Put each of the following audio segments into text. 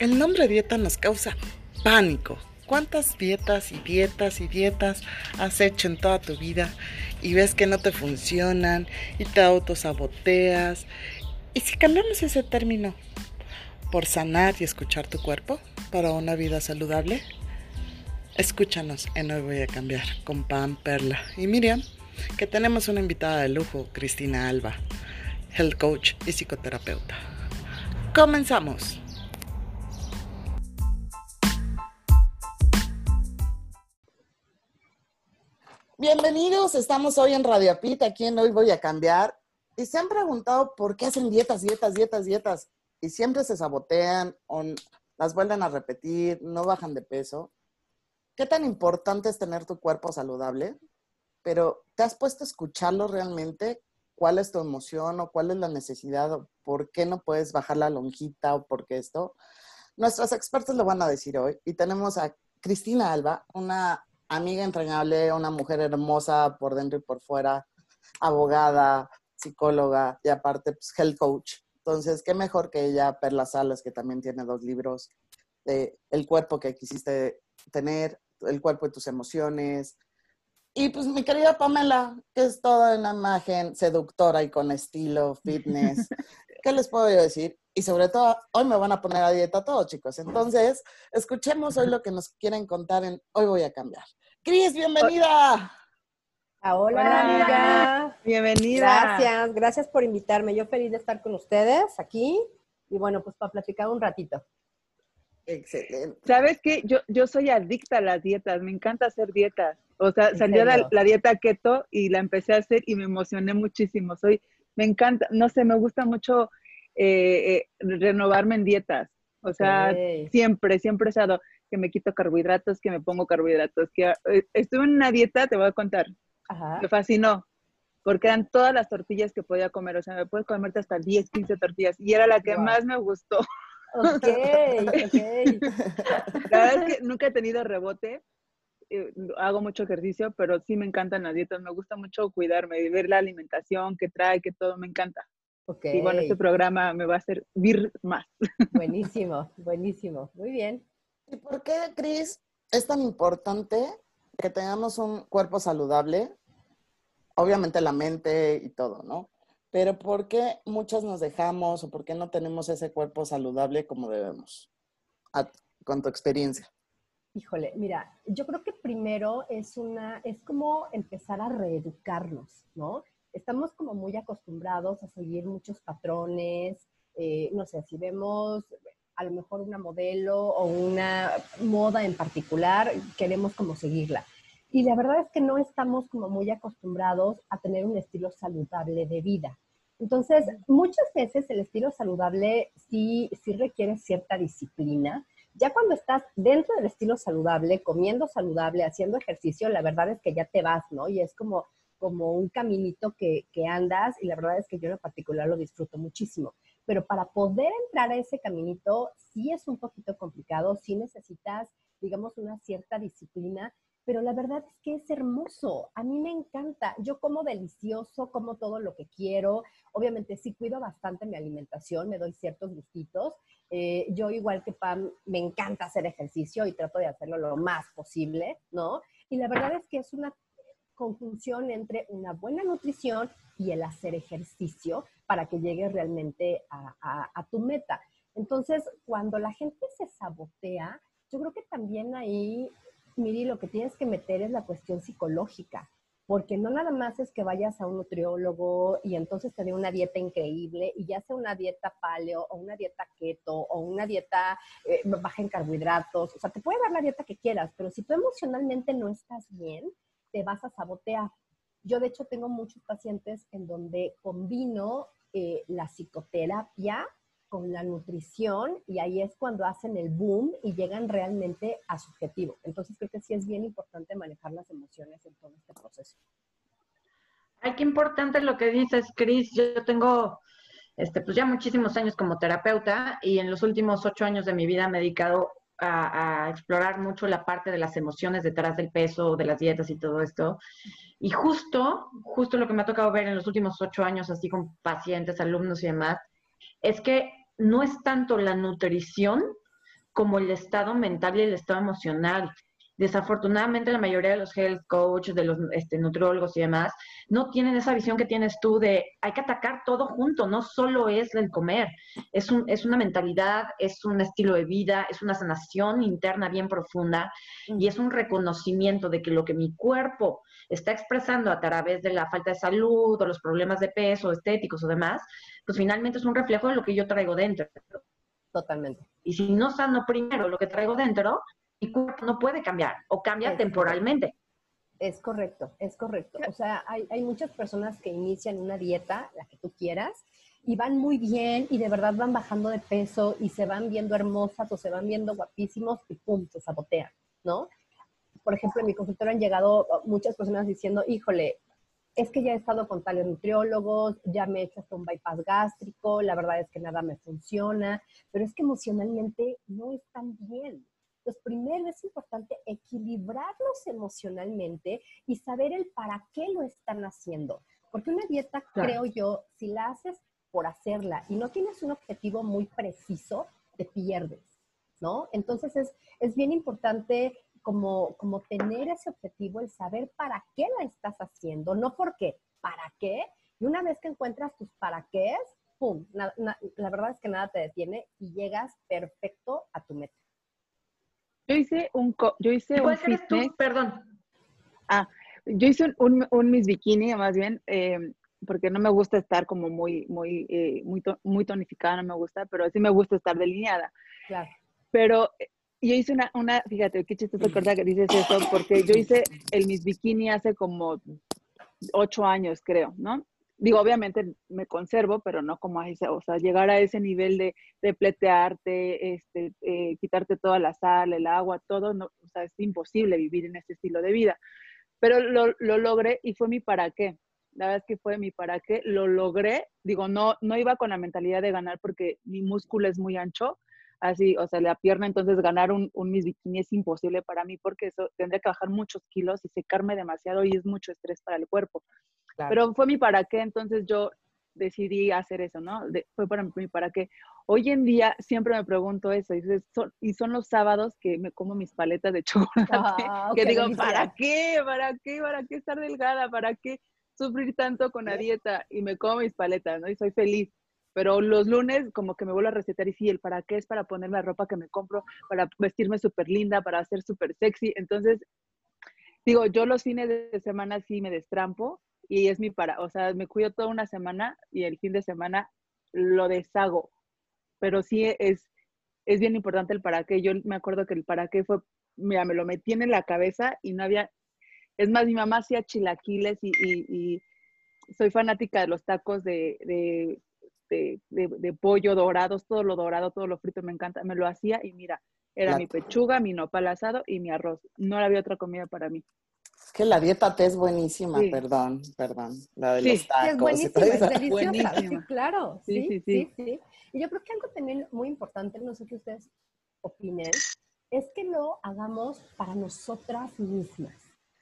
El nombre dieta nos causa pánico. ¿Cuántas dietas y dietas y dietas has hecho en toda tu vida y ves que no te funcionan y te autosaboteas? ¿Y si cambiamos ese término por sanar y escuchar tu cuerpo para una vida saludable? Escúchanos en Hoy Voy a Cambiar con Pam, Perla y Miriam, que tenemos una invitada de lujo, Cristina Alba, health coach y psicoterapeuta. Comenzamos. Bienvenidos, estamos hoy en Radio Pita, aquí en Hoy Voy a Cambiar. Y se han preguntado por qué hacen dietas, dietas, dietas, dietas. Y siempre se sabotean o las vuelven a repetir, no bajan de peso. ¿Qué tan importante es tener tu cuerpo saludable? Pero ¿te has puesto a escucharlo realmente? ¿Cuál es tu emoción o cuál es la necesidad? O ¿Por qué no puedes bajar la lonjita o por qué esto? Nuestros expertos lo van a decir hoy. Y tenemos a Cristina Alba, una amiga entrañable, una mujer hermosa por dentro y por fuera, abogada, psicóloga y aparte pues, health coach. Entonces, qué mejor que ella, Perla Salas, que también tiene dos libros de El cuerpo que quisiste tener, el cuerpo y tus emociones. Y pues mi querida Pamela, que es toda una imagen seductora y con estilo, fitness. ¿Qué les puedo decir? Y sobre todo, hoy me van a poner a dieta todos, chicos. Entonces, escuchemos hoy lo que nos quieren contar en Hoy voy a cambiar. Cris, bienvenida. Hola, amiga. Bienvenida. Gracias, gracias por invitarme. Yo feliz de estar con ustedes aquí y bueno, pues para platicar un ratito. Excelente. ¿Sabes qué? Yo, yo soy adicta a las dietas, me encanta hacer dietas. O sea, salió la, la, dieta keto y la empecé a hacer y me emocioné muchísimo. Soy, me encanta, no sé, me gusta mucho eh, eh, renovarme en dietas. O sea, siempre, siempre he estado que me quito carbohidratos, que me pongo carbohidratos, que eh, estuve en una dieta, te voy a contar, me fascinó, porque eran todas las tortillas que podía comer, o sea, me puedes comerte hasta 10, 15 tortillas, y era la que más me gustó. Ok, ok. La verdad es que nunca he tenido rebote, eh, hago mucho ejercicio, pero sí me encantan las dietas, me gusta mucho cuidarme, ver la alimentación que trae, que todo me encanta. Okay. Y bueno, este programa me va a hacer vir más. Buenísimo, buenísimo. Muy bien. ¿Y por qué, Cris, es tan importante que tengamos un cuerpo saludable? Obviamente la mente y todo, ¿no? Pero ¿por qué muchas nos dejamos o por qué no tenemos ese cuerpo saludable como debemos? con tu experiencia. Híjole, mira, yo creo que primero es una, es como empezar a reeducarnos, ¿no? Estamos como muy acostumbrados a seguir muchos patrones, eh, no sé, si vemos a lo mejor una modelo o una moda en particular, queremos como seguirla. Y la verdad es que no estamos como muy acostumbrados a tener un estilo saludable de vida. Entonces, muchas veces el estilo saludable sí, sí requiere cierta disciplina. Ya cuando estás dentro del estilo saludable, comiendo saludable, haciendo ejercicio, la verdad es que ya te vas, ¿no? Y es como, como un caminito que, que andas y la verdad es que yo en particular lo disfruto muchísimo pero para poder entrar a ese caminito sí es un poquito complicado, sí necesitas, digamos, una cierta disciplina, pero la verdad es que es hermoso. A mí me encanta. Yo como delicioso, como todo lo que quiero. Obviamente sí cuido bastante mi alimentación, me doy ciertos gustitos. Eh, yo igual que Pam, me encanta hacer ejercicio y trato de hacerlo lo más posible, ¿no? Y la verdad es que es una conjunción entre una buena nutrición y el hacer ejercicio para que llegues realmente a, tu meta. Entonces, cuando la gente se sabotea, yo creo que también ahí, Miri, lo que tienes que meter es la cuestión psicológica, porque no nada más es que vayas a un nutriólogo y entonces te dé una dieta increíble y ya sea una dieta paleo o una dieta keto o una dieta eh, baja en carbohidratos, o sea, te puede dar la dieta que quieras, pero si tú emocionalmente no estás bien, te vas a sabotear. Yo de hecho tengo muchos pacientes en donde combino eh, la psicoterapia con la nutrición y ahí es cuando hacen el boom y llegan realmente a su objetivo. Entonces creo que sí es bien importante manejar las emociones en todo este proceso. Ay, qué importante lo que dices, Cris. Yo tengo este, pues ya muchísimos años como terapeuta y en los últimos ocho años de mi vida he dedicado a, explorar mucho la parte de las emociones detrás del peso, de las dietas y todo esto. Y justo, justo lo que me ha tocado ver en los últimos ocho años, así con pacientes, alumnos y demás, es que no es tanto la nutrición, como el estado mental y el estado emocional. Desafortunadamente, la mayoría de los health coaches, de los este, nutriólogos y demás, no tienen esa visión que tienes tú de hay que atacar todo junto, no solo es el comer, es, un, es una mentalidad, es un estilo de vida, es una sanación interna bien profunda y es un reconocimiento de que lo que mi cuerpo está expresando a través de la falta de salud o los problemas de peso, estéticos o demás, pues finalmente es un reflejo de lo que yo traigo dentro. Totalmente. Y si no sano primero lo que traigo dentro, mi cuerpo no puede cambiar o cambia temporalmente. Es correcto, es correcto. O sea, hay, hay, muchas personas que inician una dieta, la que tú quieras, y van muy bien y de verdad van bajando de peso y se van viendo hermosas o se van viendo guapísimos y pum, se sabotean, ¿no? Por ejemplo, en mi consultorio han llegado muchas personas diciendo, híjole, es que ya he estado con tales nutriólogos, ya me he hecho hasta un bypass gástrico, la verdad es que nada me funciona, pero es que emocionalmente no están bien. Entonces, primero es importante equilibrarlos emocionalmente y saber el para qué lo están haciendo. Porque una dieta, creo yo, si la haces por hacerla y no tienes un objetivo muy preciso, te pierdes, ¿no? Entonces es, es bien importante como, como tener ese objetivo, el saber para qué la estás haciendo, no por qué, para qué. Y una vez que encuentras tus para qué, ¡pum! la verdad es que nada te detiene y llegas perfecto. Yo hice un, yo hice un fitness. Perdón. Ah, yo hice un, un, Miss Bikini, más bien, em, porque no me gusta estar como muy, muy, eh, muy, muy tonificada, no me gusta, pero sí me gusta estar delineada. Claro. Pero eh, yo hice una, una fíjate, qué chistoso acordar que dices eso, porque yo hice el Miss Bikini hace como ocho años, creo, ¿no? Digo, obviamente me conservo, pero no como a ese, o sea, llegar a ese nivel de, de pletearte, este, eh, quitarte toda la sal, el agua, todo, no, o sea, es imposible vivir en ese estilo de vida. Pero lo, lo logré y fue mi para qué. La verdad es que fue mi para qué. Lo logré, digo, no, no iba con la mentalidad de ganar porque mi músculo es muy ancho, así, o sea, la pierna, entonces ganar un, un Miss Bikini es imposible para mí porque eso tendría que bajar muchos kilos y secarme demasiado y es mucho estrés para el cuerpo. Pero fue mi para qué, entonces yo decidí hacer eso, ¿no? fue para mí para qué. Hoy en día siempre me pregunto eso, y son, y son los sábados que me como mis paletas de chocolate, ah, que digo, ¿para qué? ¿Para qué? ¿Para qué estar delgada? ¿Para qué sufrir tanto con la dieta? Y me como mis paletas, ¿no? Y soy feliz. Pero los lunes como que me vuelvo a recetar y sí, el para qué es para ponerme la ropa que me compro, para vestirme súper linda, para ser súper sexy. Entonces, digo, yo los fines de semana sí me destrampo y es mi para, o sea, me cuido toda una semana y el fin de semana lo deshago. Pero sí es, es bien importante el para qué. Yo me acuerdo que el para qué fue, mira, me lo metí en la cabeza y no había, es más, mi mamá hacía chilaquiles y, y, soy fanática de los tacos de, de, de, de, pollo dorados, todo lo dorado, todo lo frito, me encanta. Me lo hacía y mira, era mi pechuga, mi nopal asado y mi arroz. No había otra comida para mí. Es que la dieta T es buenísima, perdón, perdón. La de los tacos. es buenísima, es deliciosa. Sí, claro. Sí sí, sí Y yo creo que algo también muy importante, no sé qué ustedes opinen, es que lo hagamos para nosotras mismas.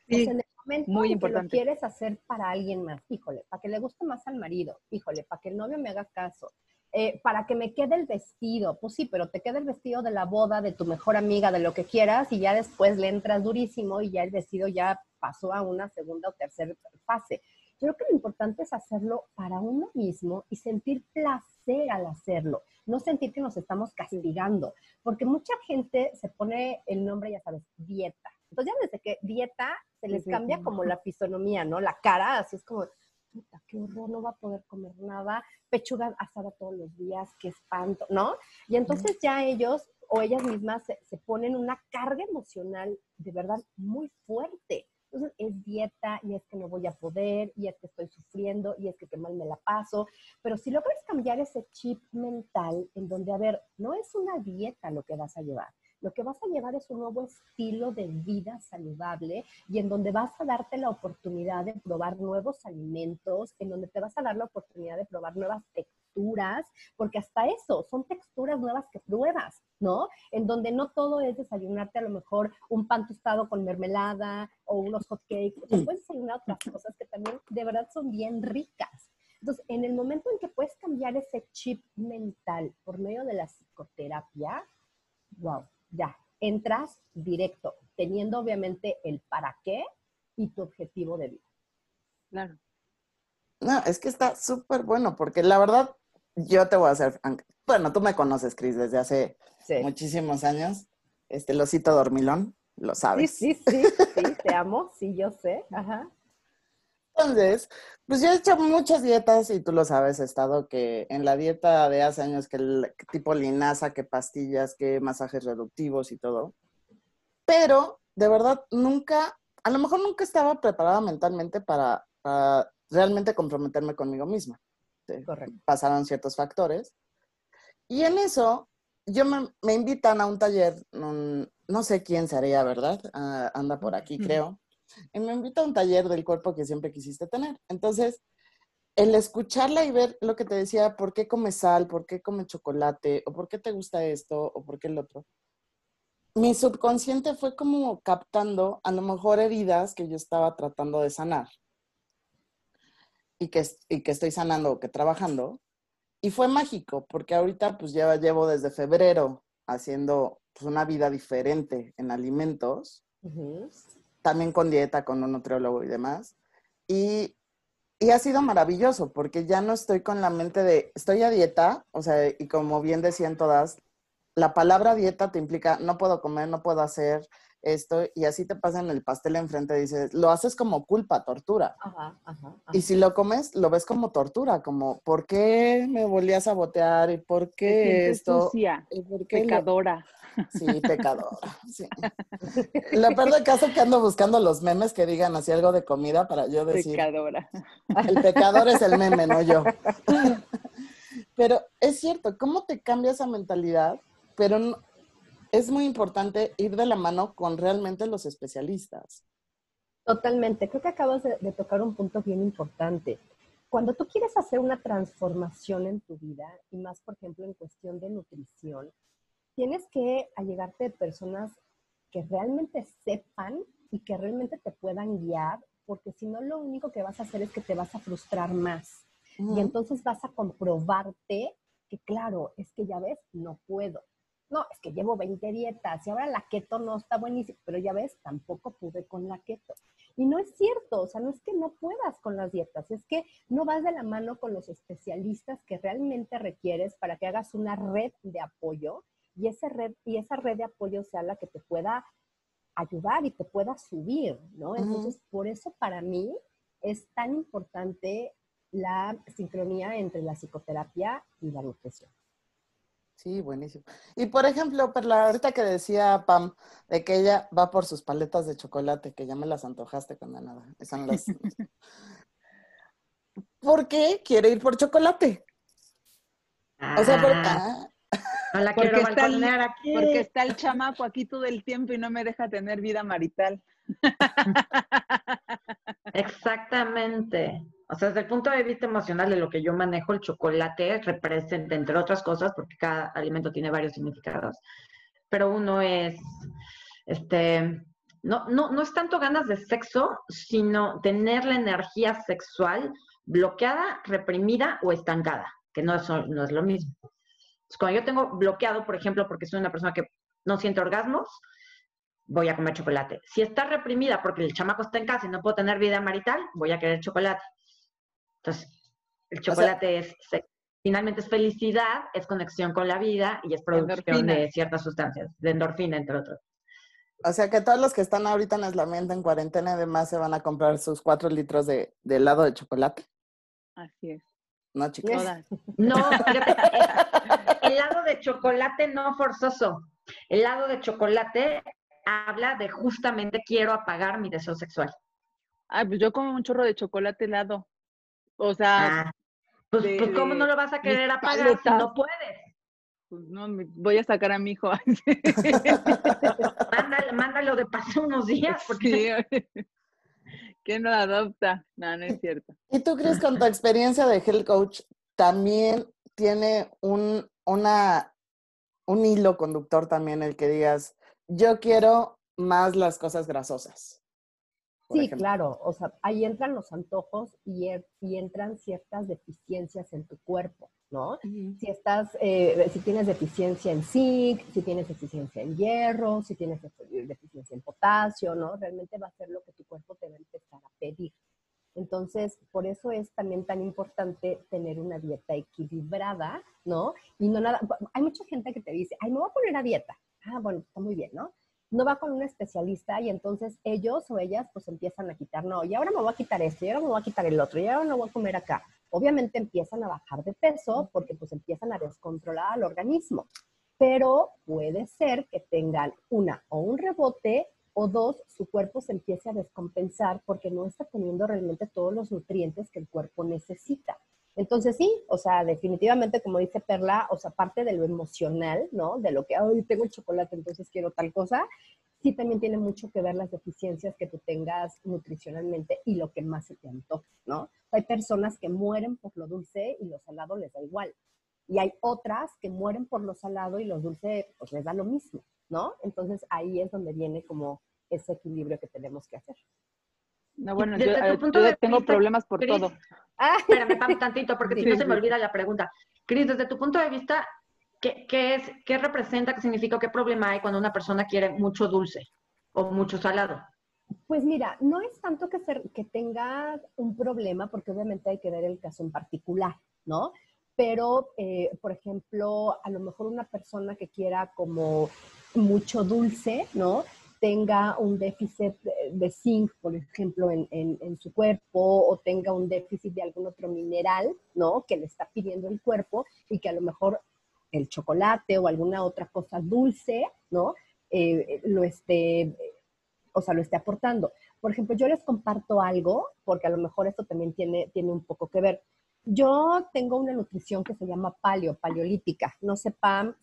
Sí, en el momento muy importante. que lo quieres hacer para alguien más, híjole, para que le guste más al marido, híjole, para que el novio me haga caso, eh, para que me quede el vestido. Pues sí, pero te queda el vestido de la boda, de tu mejor amiga, de lo que quieras, y ya después le entras durísimo y ya el vestido ya pasó a una segunda o tercera fase. Yo creo que lo importante es hacerlo para uno mismo y sentir placer al hacerlo, no sentir que nos estamos castigando, porque mucha gente se pone el nombre, ya sabes, dieta. Entonces ya desde que dieta se les cambia como la fisonomía, ¿no? La cara, así es como, puta, qué horror, no va a poder comer nada, pechuga asada todos los días, qué espanto, ¿no? Y entonces ya ellos o ellas mismas se, se ponen una carga emocional de verdad muy fuerte. Entonces es dieta y es que no voy a poder y es que estoy sufriendo y es que qué mal me la paso. Pero si logras cambiar ese chip mental en donde, a ver, no es una dieta lo que vas a llevar, lo que vas a llevar es un nuevo estilo de vida saludable y en donde vas a darte la oportunidad de probar nuevos alimentos, en donde te vas a dar la oportunidad de probar nuevas texturas, porque hasta eso son texturas nuevas que pruebas, ¿no? En donde no todo es desayunarte a lo mejor un pan tostado con mermelada o unos hot cakes, puedes desayunar otras cosas que también de verdad son bien ricas. Entonces, en el momento en que puedes cambiar ese chip mental por medio de la psicoterapia, wow, ya, entras directo, teniendo obviamente el para qué y tu objetivo de vida. Claro. No, es que está súper bueno, porque la verdad, yo te voy a hacer, bueno, tú me conoces, Cris, desde hace muchísimos años, este, losito dormilón, lo sabes. Sí, sí, sí, sí, te amo, sí, yo sé, ajá. Entonces, pues yo he hecho muchas dietas y tú lo sabes, he estado que en la dieta de hace años, que el tipo linaza, que pastillas, que masajes reductivos y todo. Pero de verdad nunca, a lo mejor nunca estaba preparada mentalmente para, realmente comprometerme conmigo misma. Correcto. Pasaron ciertos factores. Y en eso, yo me, invitan a un taller, no sé quién sería, ¿verdad? Ah, anda por aquí, creo y me invita a un taller del cuerpo que siempre quisiste tener. Entonces, el escucharla y ver lo que te decía, por qué come sal, por qué come chocolate, o por qué te gusta esto, o por qué el otro, mi subconsciente fue como captando a lo mejor heridas que yo estaba tratando de sanar y que, y que estoy sanando o que trabajando. Y fue mágico, porque ahorita pues ya llevo desde febrero haciendo pues, una vida diferente en alimentos también con dieta, con un nutriólogo y demás. Y, y, ha sido maravilloso porque ya no estoy con la mente de, estoy a dieta, o sea, y como bien decían todas, la palabra dieta te implica, no puedo comer, no puedo hacer esto, y así te pasan el pastel enfrente, dices, lo haces como culpa, tortura. Y si lo comes, lo ves como tortura, como, ¿por qué me volví a sabotear? ¿Y por qué esto? ¿Y por qué pecadora. Sí, pecador. Sí. Lo peor del caso que ando buscando los memes que digan así algo de comida para yo decir. Pecadora. El pecador es el meme, no yo. Pero es cierto, ¿cómo te cambia esa mentalidad? Pero es muy importante ir de la mano con realmente los especialistas. Totalmente. Creo que acabas de, de tocar un punto bien importante. Cuando tú quieres hacer una transformación en tu vida, y más, por ejemplo, en cuestión de nutrición, tienes que allegarte de personas que realmente sepan y que realmente te puedan guiar, porque si no, lo único que vas a hacer es que te vas a frustrar más. Y entonces vas a comprobarte que, claro, es que ya ves, no puedo. No, es que llevo 20 dietas y ahora la keto no está buenísima, pero ya ves, tampoco pude con la keto. Y no es cierto, o sea, no es que no puedas con las dietas, es que no vas de la mano con los especialistas que realmente requieres para que hagas una red de apoyo y, esa red, y esa red de apoyo sea la que te pueda ayudar y te pueda subir, ¿no? Entonces, por eso para mí es tan importante la sincronía entre la psicoterapia y la nutrición. Sí, buenísimo. Y por ejemplo, Perla, ahorita que decía Pam de que ella va por sus paletas de chocolate, que ya me las antojaste con nada. Son las... ¿Por qué quiere ir por chocolate? O sea, por... Ah, porque está el, aquí. Porque está el chamaco aquí todo el tiempo y no me deja tener vida marital. Exactamente. O sea, desde el punto de vista emocional de lo que yo manejo, el chocolate representa, entre otras cosas, porque cada alimento tiene varios significados, pero uno es, este, no, no, no es tanto ganas de sexo, sino tener la energía sexual bloqueada, reprimida o estancada, que no no es lo mismo cuando yo tengo bloqueado, por ejemplo, porque soy una persona que no siente orgasmos, voy a comer chocolate. Si está reprimida porque el chamaco está en casa y no puedo tener vida marital, voy a querer chocolate. Entonces, el chocolate es, finalmente es felicidad, es conexión con la vida y es producción de ciertas sustancias, de endorfina, entre otros. O sea que todos los que están ahorita en aislamiento, en cuarentena, además se van a comprar sus cuatro litros de, de helado de chocolate. Así es. No, chicos. No, helado de chocolate no forzoso. El helado de chocolate habla de justamente quiero apagar mi deseo sexual. Ah, pues yo como un chorro de chocolate helado. O sea. Ah, pues, pues, ¿cómo no lo vas a querer apagar si no puedes? Pues no, voy a sacar a mi hijo. mándalo de paso unos días. Porque... ¿Quién lo adopta? No, no es cierto. ¿Y tú crees con tu experiencia de health coach también tiene un, una, un hilo conductor también el que digas, yo quiero más las cosas grasosas? Sí, claro, o sea, ahí entran los antojos y, y, entran ciertas deficiencias en tu cuerpo. ¿no? Si estás, eh, si tienes deficiencia en zinc, si tienes deficiencia en hierro, si tienes deficiencia en potasio, ¿no? Realmente va a ser lo que tu cuerpo te va a empezar a pedir. Entonces, por eso es también tan importante tener una dieta equilibrada, ¿no? Y no nada, hay mucha gente que te dice, ay, me voy a poner a dieta. Ah, bueno, está muy bien, ¿no? No va con un especialista y entonces ellos o ellas pues empiezan a quitar, no, y ahora me voy a quitar esto, y ahora me voy a quitar el otro, y ahora no voy a comer acá. Obviamente empiezan a bajar de peso porque pues empiezan a descontrolar al organismo, pero puede ser que tengan una o un rebote o dos, su cuerpo se empiece a descompensar porque no está teniendo realmente todos los nutrientes que el cuerpo necesita. Entonces sí, o sea, definitivamente, como dice Perla, o sea, parte de lo emocional, ¿no? De lo que, hoy tengo el chocolate, entonces quiero tal cosa, sí también tiene mucho que ver las deficiencias que tú tengas nutricionalmente y lo que más se te antoja, ¿no? Hay personas que mueren por lo dulce y lo salado les da igual. Y hay otras que mueren por lo salado y lo dulce pues les da lo mismo, ¿no? Entonces ahí es donde viene como ese equilibrio que tenemos que hacer. No, bueno, yo, eh, tengo problemas por todo. Ah. Espérame, tantito, porque si no se me olvida la pregunta. Cris, desde tu punto de vista, ¿qué, es, ¿qué representa, qué significa, qué problema hay cuando una persona quiere mucho dulce o mucho salado? Pues mira, no es tanto que, que tenga un problema, porque obviamente hay que ver el caso en particular, ¿no? Pero, eh, por ejemplo, a lo mejor una persona que quiera como mucho dulce, ¿no? Tenga un déficit de zinc, por ejemplo, en, su cuerpo, o tenga un déficit de algún otro mineral, ¿no? Que le está pidiendo el cuerpo y que a lo mejor el chocolate o alguna otra cosa dulce, ¿no? Eh, lo esté, o sea, lo esté aportando. Por ejemplo, yo les comparto algo, porque a lo mejor esto también tiene, tiene un poco que ver. Yo tengo una nutrición que se llama paleo, paleolítica. No sé,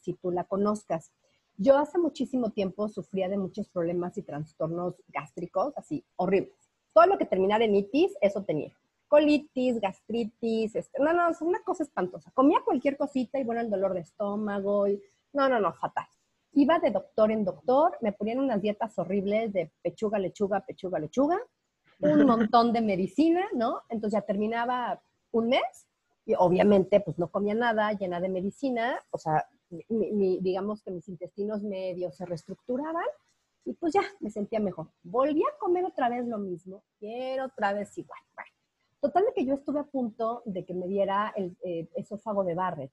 si tú la conozcas. Yo hace muchísimo tiempo sufría de muchos problemas y trastornos gástricos, así, horribles. Todo lo que terminara en itis, eso tenía. Colitis, gastritis, este, no, no, es una cosa espantosa. Comía cualquier cosita y bueno, el dolor de estómago, y, no, no, no, fatal. Iba de doctor en doctor, me ponían unas dietas horribles de pechuga, lechuga, pechuga, lechuga, un montón de medicina, ¿no? Entonces ya terminaba un mes y obviamente pues no comía nada, llena de medicina, o sea, digamos que mis intestinos medios se reestructuraban y pues ya me sentía mejor. Volví a comer otra vez lo mismo, pero otra vez igual. total de que yo estuve a punto de que me diera el eh, esófago de Barrett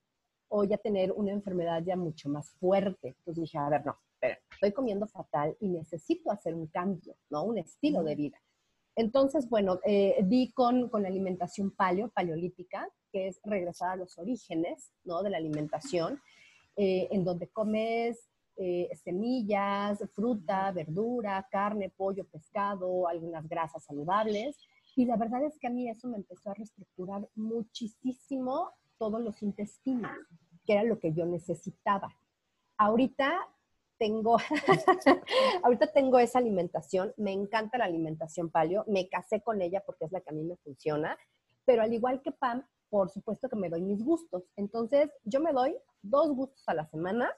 o ya tener una enfermedad ya mucho más fuerte. Entonces dije, a ver, no, estoy comiendo fatal y necesito hacer un cambio, ¿no? Un estilo de vida. Entonces, bueno, eh, di con, con alimentación paleo, paleolítica, que es regresar a los orígenes, ¿no? De la alimentación eh, en donde comes eh, semillas, fruta, verdura, carne, pollo, pescado, algunas grasas saludables. Y la verdad es que a mí eso me empezó a reestructurar muchísimo todos los intestinos, que era lo que yo necesitaba. Ahorita tengo, ahorita tengo esa alimentación, me encanta la alimentación paleo, me casé con ella porque es la que a mí me funciona, pero al igual que Pam, por supuesto que me doy mis gustos. Entonces, yo me doy dos gustos a la semana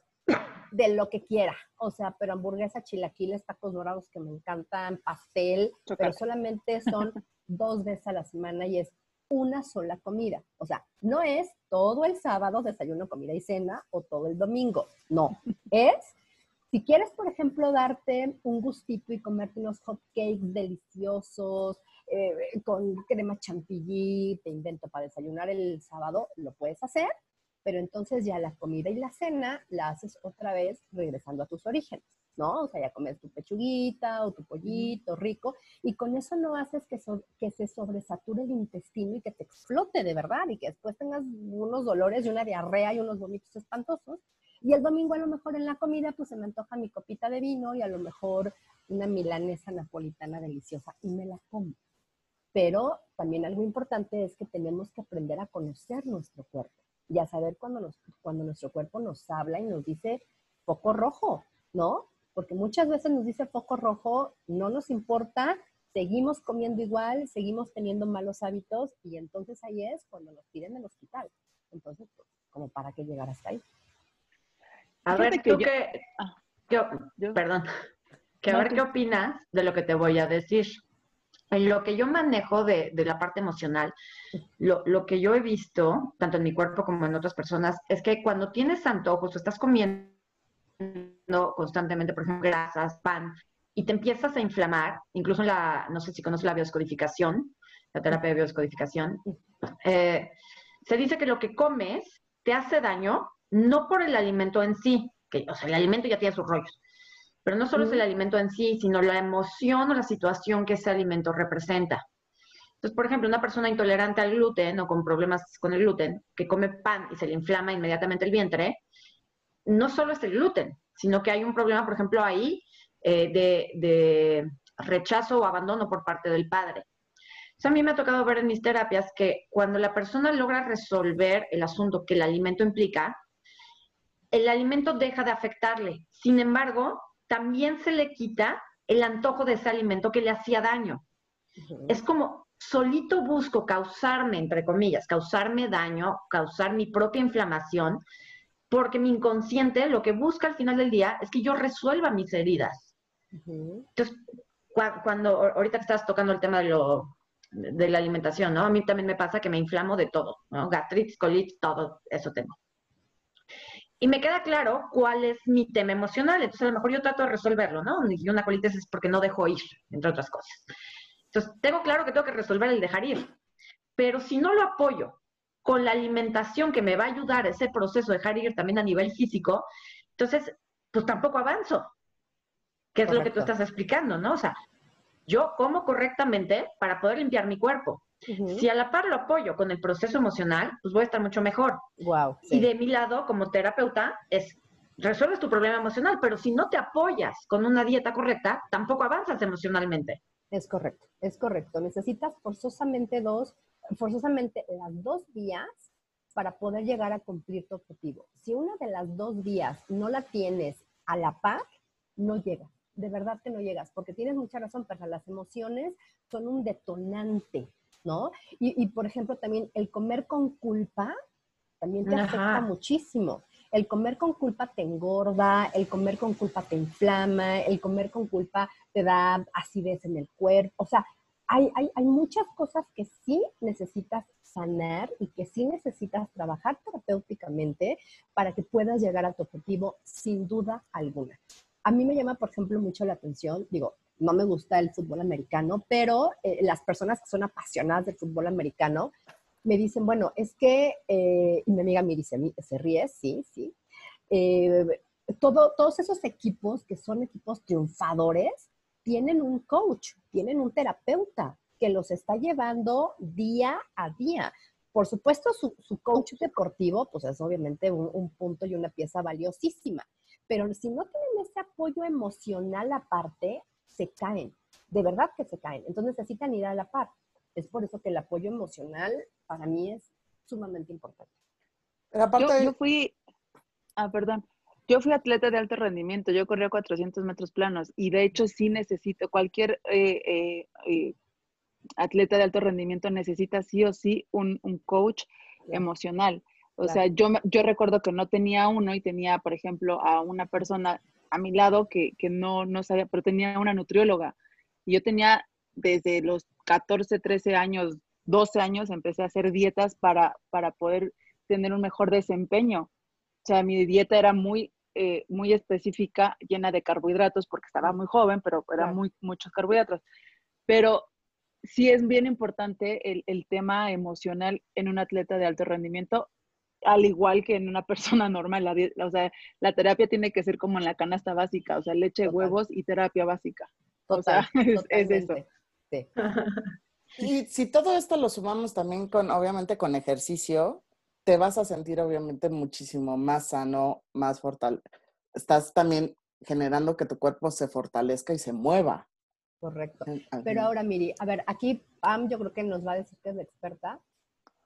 de lo que quiera. O sea, pero hamburguesa, chilaquiles, tacos dorados que me encantan, pastel, pero solamente son dos veces a la semana y es una sola comida. O sea, no es todo el sábado desayuno, comida y cena o todo el domingo. No, es si quieres, por ejemplo, darte un gustito y comerte unos hot cakes deliciosos, eh, con crema chantilly, te invento para desayunar el sábado, lo puedes hacer, pero entonces ya la comida y la cena la haces otra vez regresando a tus orígenes, ¿no? O sea, ya comes tu pechuguita o tu pollito rico y con eso no haces que, que se sobresature el intestino y que te explote de verdad y que después tengas unos dolores y una diarrea y unos vómitos espantosos. Y el domingo a lo mejor en la comida pues se me antoja mi copita de vino y a lo mejor una milanesa napolitana deliciosa y me la como. Pero también algo importante es que tenemos que aprender a conocer nuestro cuerpo y a saber cuando, cuando nuestro cuerpo nos habla y nos dice foco rojo, ¿no? Porque muchas veces nos dice foco rojo, no nos importa, seguimos comiendo igual, seguimos teniendo malos hábitos y entonces ahí es cuando nos piden el hospital. Entonces, pues, como para qué llegar hasta ahí. A ver, tú ah, qué, perdón, que a ver qué opinas de lo que te voy a decir. En lo que yo manejo de, la parte emocional, lo, que yo he visto, tanto en mi cuerpo como en otras personas, es que cuando tienes antojos estás comiendo constantemente, por ejemplo, grasas, pan, y te empiezas a inflamar, incluso en la, no sé si conoces la bioscodificación, la terapia de bioscodificación, eh, se dice que lo que comes te hace daño no por el alimento en sí, que, o sea, el alimento ya tiene sus rollos, pero no solo es el alimento en sí, sino la emoción o la situación que ese alimento representa. Entonces, por ejemplo, una persona intolerante al gluten o con problemas con el gluten, que come pan y se le inflama inmediatamente el vientre, no solo es el gluten, sino que hay un problema, por ejemplo, ahí eh, de, rechazo o abandono por parte del padre. a mí me ha tocado ver en mis terapias que cuando la persona logra resolver el asunto que el alimento implica, el alimento deja de afectarle. Sin embargo, también se le quita el antojo de ese alimento que le hacía daño. Es como solito busco causarme, entre comillas, causarme daño, causar mi propia inflamación, porque mi inconsciente lo que busca al final del día es que yo resuelva mis heridas. Entonces, cuando ahorita que estás tocando el tema de lo de la alimentación, ¿no? A mí también me pasa que me inflamo de todo, ¿no? Gastritis, colitis, todo eso tengo. Y me queda claro cuál es mi tema emocional, entonces a lo mejor yo trato de resolverlo, ¿no? Y una colitis es porque no dejo ir, entre otras cosas. Entonces, tengo claro que tengo que resolver el dejar ir, pero si no lo apoyo con la alimentación que me va a ayudar a ese proceso de dejar ir también a nivel físico, entonces, pues tampoco avanzo, que es lo que tú estás explicando, ¿no? O sea, yo como correctamente para poder limpiar mi cuerpo. Si a la par lo apoyo con el proceso emocional, pues voy a estar mucho mejor. Wow. Y de mi lado, como terapeuta, es resuelves tu problema emocional, pero si no te apoyas con una dieta correcta, tampoco avanzas emocionalmente. Es correcto, es correcto. Necesitas forzosamente dos forzosamente las dos vías para poder llegar a cumplir tu objetivo. Si una de las dos vías no la tienes a la par, no llegas. De verdad que no llegas, porque tienes mucha razón, pero las emociones son un detonante, ¿no? Y, por ejemplo, también el comer con culpa también te afecta muchísimo. El comer con culpa te engorda, el comer con culpa te inflama, el comer con culpa te da acidez en el cuerpo. O sea, hay, muchas cosas que sí necesitas sanar y que sí necesitas trabajar terapéuticamente para que puedas llegar a tu objetivo sin duda alguna. A mí me llama, por ejemplo, mucho la atención, digo, no me gusta el fútbol americano, pero eh, las personas que son apasionadas del fútbol americano me dicen, bueno, es que, eh, y mi amiga me dice, se ríe, sí, sí, eh, todo, todos esos equipos que son equipos triunfadores, tienen un coach, tienen un terapeuta que los está llevando día a día. Por supuesto, su, coach deportivo, pues es obviamente un, punto y una pieza valiosísima, pero si no tienen ese apoyo emocional aparte, se caen, de verdad que se caen. Entonces necesitan ir a la par. Es por eso que el apoyo emocional para mí es sumamente importante. Yo fui, ah, perdón, yo fui atleta de alto rendimiento, yo corría 400 metros planos y de hecho sí necesito, cualquier eh, eh, eh, atleta de alto rendimiento necesita sí o sí un, coach emocional. O sea, yo, yo recuerdo que no tenía uno y tenía, por ejemplo, a una persona a mi lado que, no, no sabía, pero tenía una nutrióloga. Y yo tenía desde los 14, 13 años, 12 años, empecé a hacer dietas para, para poder tener un mejor desempeño. O sea, mi dieta era muy, eh, muy específica, llena de carbohidratos, porque estaba muy joven, pero eran muy, muchos carbohidratos. Pero sí es bien importante el, el, tema emocional en un atleta de alto rendimiento, al igual que en una persona normal. La, o sea, la terapia tiene que ser como en la canasta básica, o sea, leche, huevos y terapia básica. o sea, es, eso. Y si todo esto lo sumamos también con, obviamente, con ejercicio, te vas a sentir obviamente muchísimo más sano, más fortalecido. Estás también generando que tu cuerpo se fortalezca y se mueva. Correcto. Pero ahora, Miri, a ver, aquí Pam yo creo que nos va a decir que es la experta.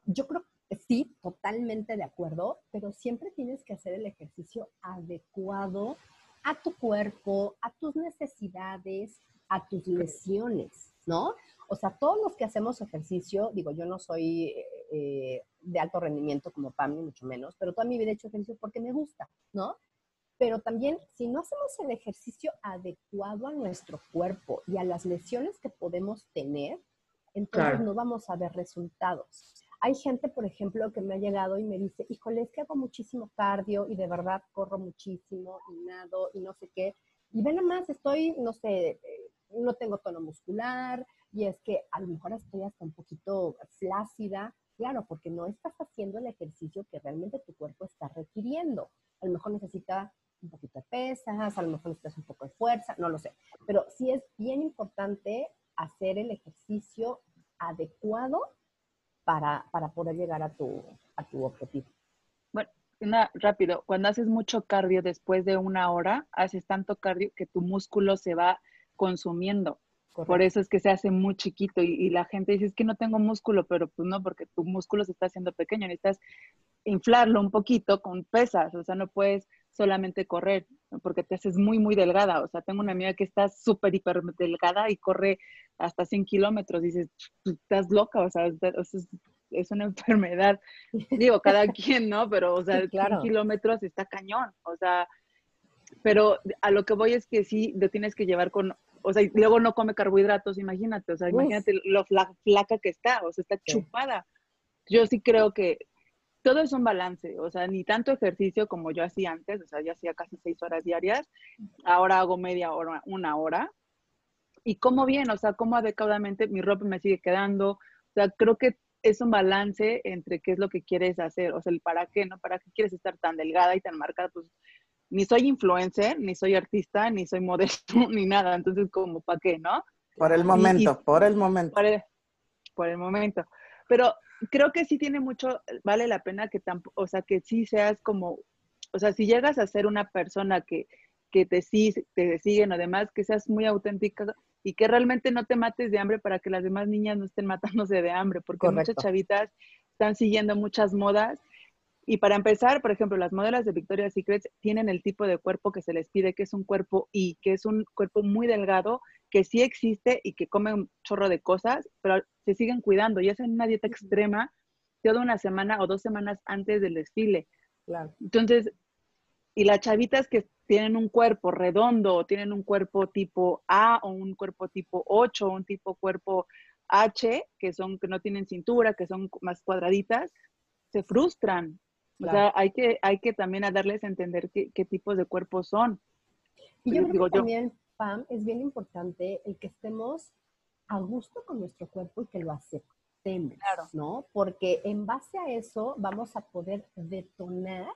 Yo creo que sí, totalmente de acuerdo, pero siempre tienes que hacer el ejercicio adecuado a tu cuerpo, a tus necesidades, a tus lesiones, ¿no? O sea, todos los que hacemos ejercicio, digo, yo no soy eh, de alto rendimiento como Pam, ni mucho menos, pero toda mi vida he hecho ejercicio porque me gusta, ¿no? Pero también, si no hacemos el ejercicio adecuado a nuestro cuerpo y a las lesiones que podemos tener, entonces no vamos a ver resultados. Hay gente, por ejemplo, que me ha llegado y me dice, híjole, es que hago muchísimo cardio y de verdad corro muchísimo y nado y no sé qué. Y ven más, estoy, no sé, eh, no tengo tono muscular y es que a lo mejor estoy hasta un poquito flácida. Claro, porque no estás haciendo el ejercicio que realmente tu cuerpo está requiriendo. A lo mejor necesita un poquito de pesas, a lo mejor necesitas un poco de fuerza, no lo sé. Pero sí es bien importante hacer el ejercicio adecuado para, para poder llegar a tu, a tu objetivo. Bueno, una, rápido, cuando haces mucho cardio después de una hora, haces tanto cardio que tu músculo se va consumiendo. Por eso es que se hace muy chiquito y, y, la gente dice, es que no tengo músculo, pero pues no, porque tu músculo se está haciendo pequeño, necesitas inflarlo un poquito con pesas, o sea, no puedes solamente correr, porque te haces muy, muy delgada. O sea, tengo una amiga que está súper, hiper delgada y corre hasta 100 kilómetros. Dices, estás loca, o sea, es, una enfermedad. Digo, cada quien, ¿no? Pero, o sea, 100 kilómetros está cañón. O sea, pero a lo que voy es que sí, lo tienes que llevar con, o sea, y luego no come carbohidratos, imagínate, o sea, imagínate lo flaca que está, o sea, está chupada. Yo sí creo que todo es un balance, o sea, ni tanto ejercicio como yo hacía antes, o sea, yo hacía casi seis horas diarias, ahora hago media hora, una hora, y como bien, o sea, como adecuadamente mi ropa me sigue quedando, o sea, creo que es un balance entre qué es lo que quieres hacer, o sea, el para qué, ¿no? ¿Para qué quieres estar tan delgada y tan marcada? Pues ni soy influencer, ni soy artista, ni soy modesto, ni nada, entonces como para qué, ¿no? Por el momento, por el momento. Por el, por el momento. Pero creo que sí tiene mucho, vale la pena que tampoco, o sea, que sí seas como, o sea, si llegas a ser una persona que, que te, te siguen o demás, que seas muy auténtica y que realmente no te mates de hambre para que las demás niñas no estén matándose de hambre, porque muchas chavitas están siguiendo muchas modas y para empezar, por ejemplo, las modelos de Victoria's Secret tienen el tipo de cuerpo que se les pide, que es un cuerpo Y, que es un cuerpo muy delgado, que sí existe y que come un chorro de cosas, pero se siguen cuidando y hacen una dieta extrema toda una semana o dos semanas antes del desfile. Claro. Entonces, y las chavitas que tienen un cuerpo redondo, o tienen un cuerpo tipo A o un cuerpo tipo 8 o un tipo cuerpo H, que son que no tienen cintura, que son más cuadraditas, se frustran o sea, hay que, hay que también a darles a entender qué, qué tipos de cuerpos son. Y yo creo que también, Pam, es bien importante el que estemos a gusto con nuestro cuerpo y que lo aceptemos, ¿no? Porque en base a eso vamos a poder detonar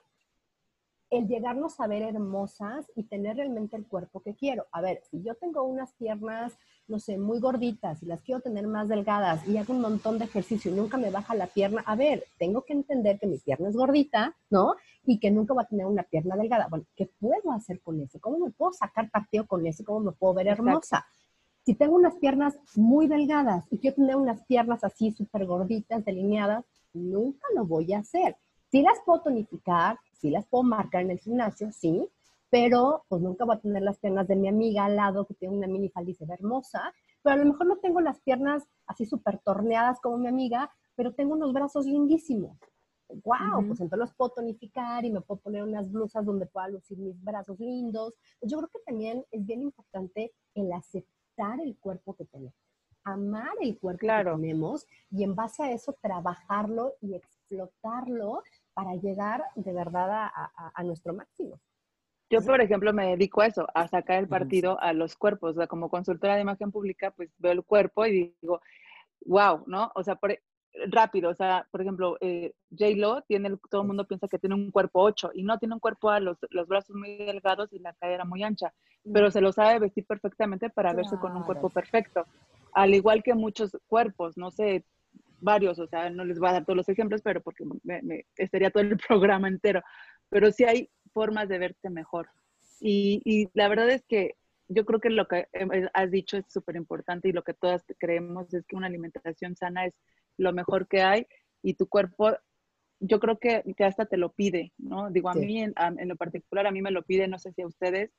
el llegarnos a ver hermosas y tener realmente el cuerpo que quiero. A ver, si yo tengo unas piernas, no sé, muy gorditas y las quiero tener más delgadas y hago un montón de ejercicio y nunca me baja la pierna, a ver, tengo que entender que mi pierna es gordita, ¿no? Y que nunca va a tener una pierna delgada. Bueno, ¿qué puedo hacer con eso? ¿Cómo me puedo sacar partido con eso? ¿Cómo me puedo ver hermosa? Si tengo unas piernas muy delgadas y quiero tener unas piernas así súper gorditas, delineadas, nunca lo voy a hacer. Si las puedo tonificar, sí las puedo marcar en el gimnasio, sí, pero pues nunca voy a tener las piernas de mi amiga al lado que tiene una mini falda hermosa, pero a lo mejor no tengo las piernas así súper torneadas como mi amiga, pero tengo unos brazos lindísimos. ¡Wow! Pues entonces los puedo tonificar y me puedo poner unas blusas donde pueda lucir mis brazos lindos. Yo creo que también es bien importante el aceptar el cuerpo que tenemos, amar el cuerpo que tenemos y en base a eso trabajarlo y explotarlo para llegar de verdad a, nuestro máximo. Yo, por ejemplo, me dedico a eso, a sacar el partido a los cuerpos. O sea, como consultora de imagen pública, pues veo el cuerpo y digo, wow, ¿no? O sea, por, rápido, o sea, por ejemplo, eh, J-Lo tiene, todo el mundo piensa que tiene un cuerpo 8 y no tiene un cuerpo a los, los brazos muy delgados y la cadera muy ancha, pero se lo sabe vestir perfectamente para verse con un cuerpo perfecto. Al igual que muchos cuerpos, no sé, varios, o sea, no les voy a dar todos los ejemplos, pero porque me, me estaría todo el programa entero, pero sí hay formas de verte mejor. Y, y la verdad es que yo creo que lo que has dicho es súper importante y lo que todas creemos es que una alimentación sana es lo mejor que hay y tu cuerpo, yo creo que, que hasta te lo pide, ¿no? Digo, a mí en, en, lo particular, a mí me lo pide, no sé si a ustedes,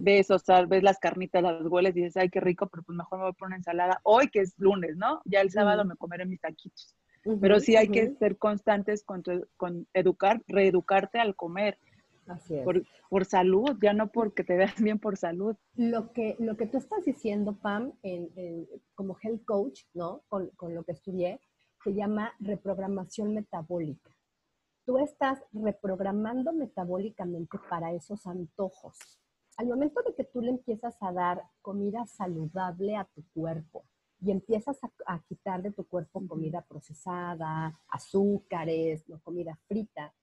Ves, o sea, ves las carnitas, las hueles y dices, ay, qué rico, pero pues mejor me voy por una ensalada. Hoy que es lunes, ¿no? Ya el sábado me comeré mis taquitos. pero sí hay que ser constantes con, con educar, reeducarte al comer. Así es. Por, salud, ya no porque te veas bien por salud. Lo que, lo que tú estás diciendo, Pam, en, como health coach, ¿no? Con, con lo que estudié, se llama reprogramación metabólica. Tú estás reprogramando metabólicamente para esos antojos. Al momento de que tú le empiezas a dar comida saludable a tu cuerpo y empiezas a, quitar de tu cuerpo comida procesada, azúcares, no comida frita,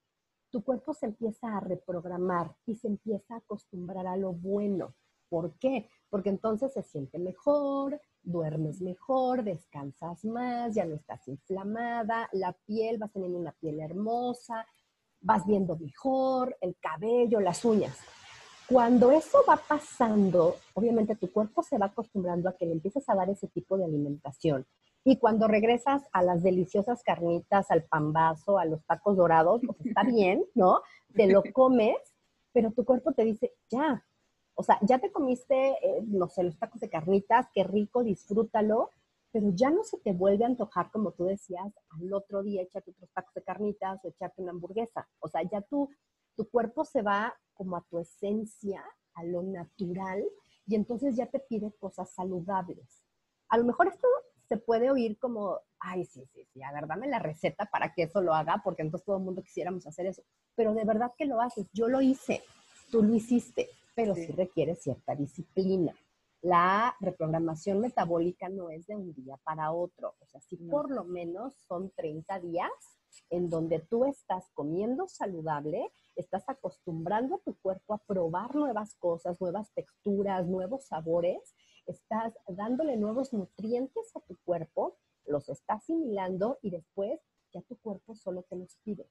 tu cuerpo se empieza a reprogramar y se empieza a acostumbrar a lo bueno. ¿Por qué? Porque entonces se siente mejor, duermes mejor, descansas más, ya no estás inflamada, la piel, vas teniendo una piel hermosa, vas viendo mejor, el cabello, las uñas. Cuando eso va pasando, obviamente tu cuerpo se va acostumbrando a que le empieces a dar ese tipo de alimentación. Y cuando regresas a las deliciosas carnitas, al pambazo, a los tacos dorados, pues está bien, ¿no? Te lo comes, pero tu cuerpo te dice, ya, o sea, ya te comiste, eh, no sé, los tacos de carnitas, qué rico, disfrútalo, pero ya no se te vuelve a antojar, como tú decías, al otro día echarte otros tacos de carnitas o echarte una hamburguesa. O sea, ya tú, tu cuerpo se va como a tu esencia, a lo natural, y entonces ya te pide cosas saludables. A lo mejor esto se puede oír como, ay, sí, sí, sí, a ver, dame la receta para que eso lo haga, porque entonces todo el mundo quisiéramos hacer eso. Pero de verdad que lo haces, yo lo hice, tú lo hiciste pero sí. requiere cierta disciplina. La reprogramación metabólica no es de un día para otro, o sea, sí por lo menos son 30 días en donde tú estás comiendo saludable, estás acostumbrando a tu cuerpo a probar nuevas cosas, nuevas texturas, nuevos sabores, estás dándole nuevos nutrientes a tu cuerpo, los estás asimilando y después ya tu cuerpo solo te los pide.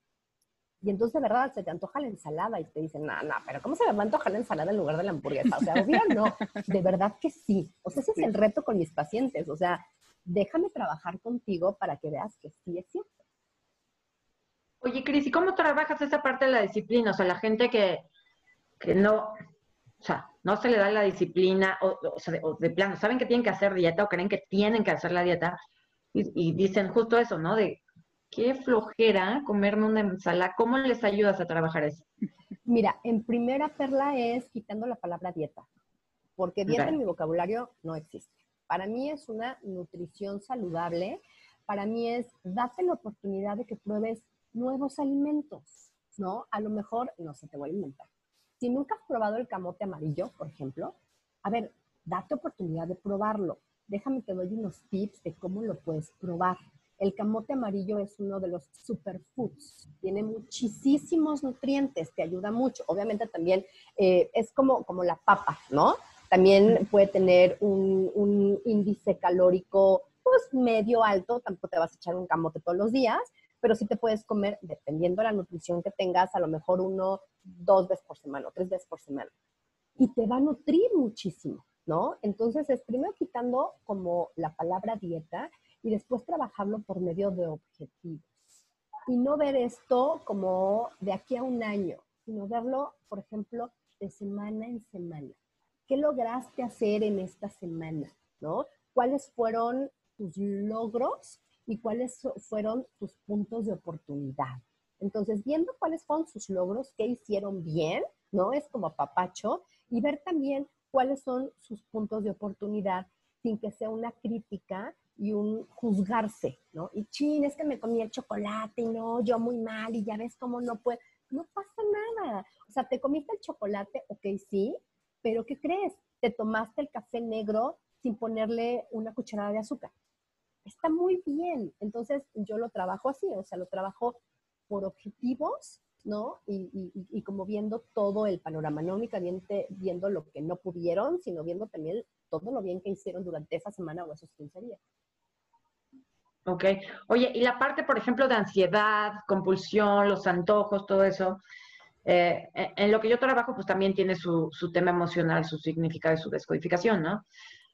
Y entonces, de verdad, se te antoja la ensalada y te dicen, no, no, pero ¿cómo se me va a antojar la ensalada en lugar de la hamburguesa? O sea, obvio no, de verdad que sí. O sea, ese es el reto con mis pacientes. O sea, déjame trabajar contigo para que veas que sí es cierto. Oye, Cris, ¿y cómo trabajas esa parte de la disciplina? O sea, la gente que, que no, o sea, no se le da la disciplina, o, o, sea, de, de, plano, saben que tienen que hacer dieta o creen que tienen que hacer la dieta, y, y dicen justo eso, ¿no? De qué flojera comerme una ensalada. ¿Cómo les ayudas a trabajar eso? Mira, en primera perla es quitando la palabra dieta, porque dieta okay. en mi vocabulario no existe. Para mí es una nutrición saludable, para mí es date la oportunidad de que pruebes nuevos alimentos, ¿no? A lo mejor, no sé, te voy a inventar. Si nunca has probado el camote amarillo, por ejemplo, a ver, date oportunidad de probarlo. Déjame te doy unos tips de cómo lo puedes probar. El camote amarillo es uno de los superfoods. Tiene muchísimos nutrientes, te ayuda mucho. Obviamente también eh, es como, como la papa, ¿no? También puede tener un, un, índice calórico pues medio alto, tampoco te vas a echar un camote todos los días, pero sí te puedes comer, dependiendo de la nutrición que tengas, a lo mejor uno, dos veces por semana o tres veces por semana. Y te va a nutrir muchísimo, ¿no? Entonces es primero quitando como la palabra dieta y después trabajarlo por medio de objetivos. Y no ver esto como de aquí a un año, sino verlo, por ejemplo, de semana en semana. ¿Qué lograste hacer en esta semana? ¿No? ¿Cuáles fueron tus logros y cuáles fueron tus puntos de oportunidad? Entonces, viendo cuáles fueron sus logros, qué hicieron bien, ¿no? Es como papacho, y ver también cuáles son sus puntos de oportunidad sin que sea una crítica y un juzgarse, ¿no? Y chin, es que me comí el chocolate y no, yo muy mal y ya ves cómo no puedo. No pasa nada. O sea, te comiste el chocolate, ok, sí, pero ¿qué crees? Te tomaste el café negro sin ponerle una cucharada de azúcar. Está muy bien. Entonces, yo lo trabajo así, o sea, lo trabajo por objetivos, ¿no? Y, y, y como viendo todo el panorama, no únicamente viendo lo que no pudieron, sino viendo también todo lo bien que hicieron durante esa semana o esos 15 días. Ok. Oye, y la parte, por ejemplo, de ansiedad, compulsión, los antojos, todo eso, eh, en lo que yo trabajo, pues también tiene su, su, tema emocional, su significado y su descodificación, ¿no?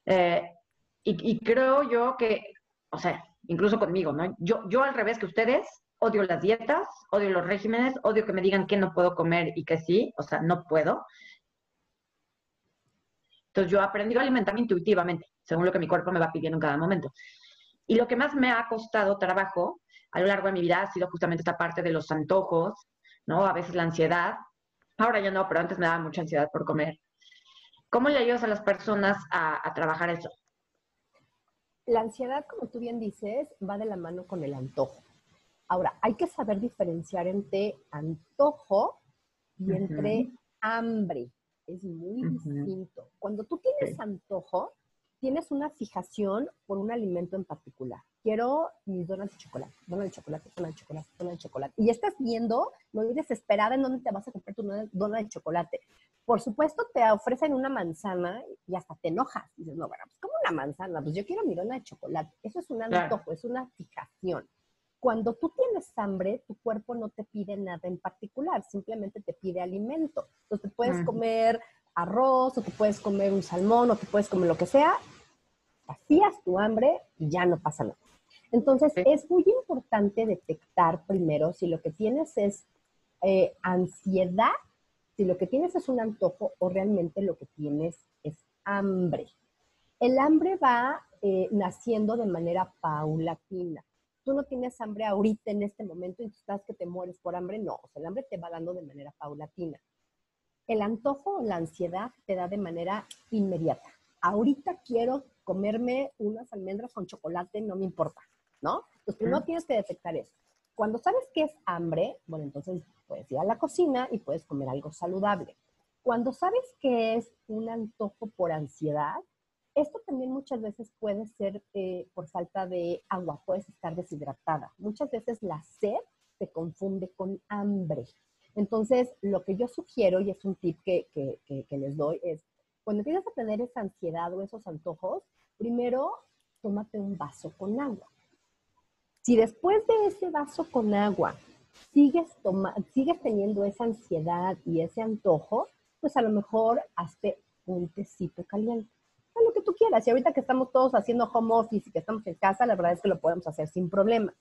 Eh, y, y, creo yo que, o sea, incluso conmigo, ¿no? Yo, yo al revés que ustedes, odio las dietas, odio los regímenes, odio que me digan que no puedo comer y que sí, o sea, no puedo. Entonces yo aprendí a alimentarme intuitivamente, según lo que mi cuerpo me va pidiendo en cada momento. Y lo que más me ha costado trabajo a lo largo de mi vida ha sido justamente esta parte de los antojos, ¿no? A veces la ansiedad. Ahora ya no, pero antes me daba mucha ansiedad por comer. ¿Cómo le ayudas a las personas a, a trabajar eso? La ansiedad, como tú bien dices, va de la mano con el antojo. Ahora, hay que saber diferenciar entre antojo y entre hambre. Es muy distinto. Cuando tú tienes antojo, tienes una fijación por un alimento en particular. Quiero mis donas de chocolate, donas de chocolate, donas de chocolate, donas de chocolate. Y estás viendo, no desesperada en dónde te vas a comprar tu dona de chocolate. Por supuesto, te ofrecen una manzana y hasta te enojas. Y dices, no, bueno, pues como una manzana, pues yo quiero mi dona de chocolate. Eso es un antojo, es una fijación. Cuando tú tienes hambre, tu cuerpo no te pide nada en particular, simplemente te pide alimento. Entonces, te puedes comer arroz, o te puedes comer un salmón, o te puedes comer lo que sea, vacías tu hambre y ya no pasa nada. Entonces, es muy importante detectar primero si lo que tienes es eh, ansiedad, si lo que tienes es un antojo o realmente lo que tienes es hambre. El hambre va eh, naciendo de manera paulatina tú no tienes hambre ahorita en este momento y tú estás que te mueres por hambre, no, o sea, el hambre te va dando de manera paulatina. El antojo o la ansiedad te da de manera inmediata. Ahorita quiero comerme unas almendras con chocolate, no me importa, ¿no? Entonces primero tienes que detectar eso. Cuando sabes que es hambre, bueno, entonces puedes ir a la cocina y puedes comer algo saludable. Cuando sabes que es un antojo por ansiedad, esto también muchas veces puede ser eh, por falta de agua, puedes estar deshidratada. Muchas veces la sed se confunde con hambre. Entonces, lo que yo sugiero, y es un tip que, que les doy, es cuando empiezas a tener esa ansiedad o esos antojos, primero tómate un vaso con agua. Si después de ese vaso con agua sigues, sigues teniendo esa ansiedad y ese antojo, pues a lo mejor hazte un tecito caliente lo que tú quieras. Y ahorita que estamos todos haciendo home office y que estamos en casa, la verdad es que lo podemos hacer sin problema.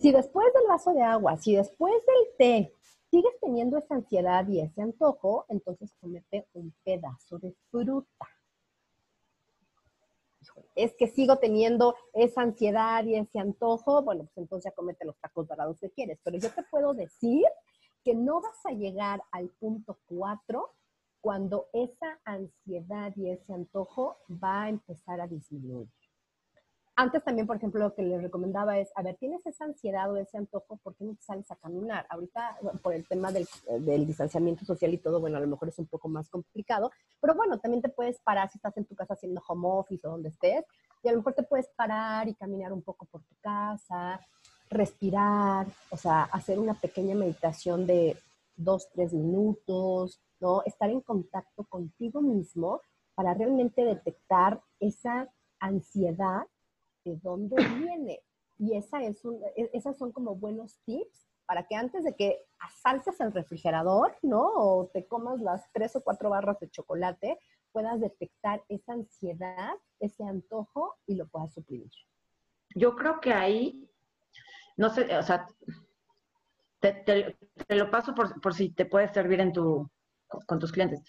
Si después del vaso de agua, si después del té sigues teniendo esa ansiedad y ese antojo, entonces comete un pedazo de fruta. Es que sigo teniendo esa ansiedad y ese antojo, bueno, pues entonces ya comete los tacos dorados que quieres. Pero yo te puedo decir que no vas a llegar al punto 4 cuando esa ansiedad y ese antojo va a empezar a disminuir. Antes también, por ejemplo, lo que les recomendaba es, a ver, tienes esa ansiedad o ese antojo, ¿por qué no te sales a caminar? Ahorita, por el tema del, del, distanciamiento social y todo, bueno, a lo mejor es un poco más complicado, pero bueno, también te puedes parar si estás en tu casa haciendo home office o donde estés, y a lo mejor te puedes parar y caminar un poco por tu casa, respirar, o sea, hacer una pequeña meditación de dos, tres minutos, ¿no? Estar en contacto contigo mismo para realmente detectar esa ansiedad de dónde viene. Y esa es un, e, esas son como buenos tips para que antes de que asaltes el refrigerador, ¿no? O te comas las tres o cuatro barras de chocolate, puedas detectar esa ansiedad, ese antojo y lo puedas suprimir. Yo creo que ahí, no sé, o sea, te, lo paso por, por, si te puede servir en tu, con tus clientes.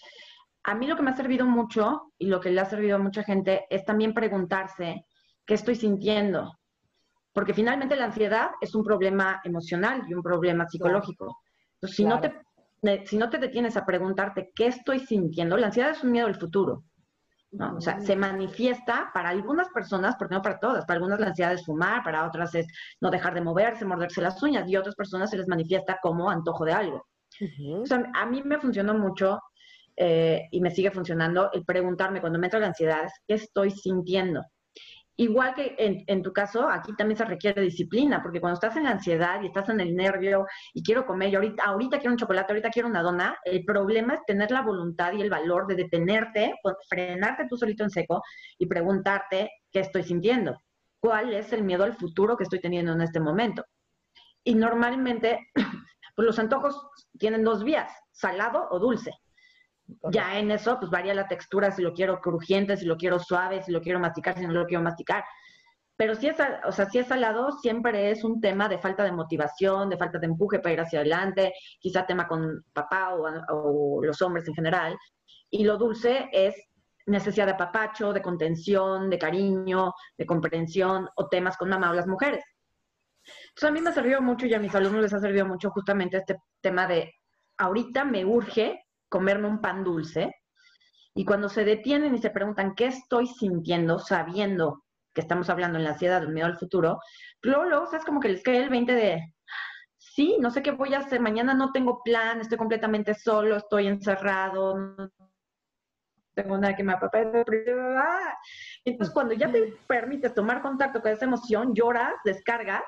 A mí lo que me ha servido mucho y lo que le ha servido a mucha gente es también preguntarse qué estoy sintiendo. Porque finalmente la ansiedad es un problema emocional y un problema psicológico. Entonces, si, no te, si no te detienes a preguntarte qué estoy sintiendo, la ansiedad es un miedo al futuro. ¿no? O sea, se manifiesta para algunas personas, porque no para todas, para algunas la ansiedad es fumar, para otras es no dejar de moverse, morderse las uñas, y otras personas se les manifiesta como antojo de algo. o sea, a mí me funcionó mucho eh, y me sigue funcionando el preguntarme cuando me entra la ansiedad, ¿qué estoy sintiendo? Igual que en, tu caso, aquí también se requiere disciplina, porque cuando estás en la ansiedad y estás en el nervio y quiero comer, y ahorita, ahorita quiero un chocolate, ahorita quiero una dona, el problema es tener la voluntad y el valor de detenerte, frenarte tú solito en seco y preguntarte qué estoy sintiendo, cuál es el miedo al futuro que estoy teniendo en este momento. Y normalmente, pues los antojos tienen dos vías, salado o dulce. Ya en eso, pues varía la textura, si lo quiero crujiente, si lo quiero suave, si lo quiero masticar, si no lo quiero masticar. Pero si es, o sea, si es salado, siempre es un tema de falta de motivación, de falta de empuje para ir hacia adelante, quizá tema con papá o, o los hombres en general. Y lo dulce es necesidad de papacho, de contención, de cariño, de comprensión o temas con mamá o las mujeres. Entonces a mí me ha servido mucho y a mis alumnos les ha servido mucho justamente este tema de ahorita me urge comerme un pan dulce. Y cuando se detienen y se preguntan qué estoy sintiendo, sabiendo que estamos hablando en la ansiedad del miedo al futuro, luego, luego, es como que les cae el 20 de, sí, no sé qué voy a hacer, mañana no tengo plan, estoy completamente solo, estoy encerrado, no tengo nada que me apapache. Entonces, cuando ya te permites tomar contacto con esa emoción, lloras, descargas,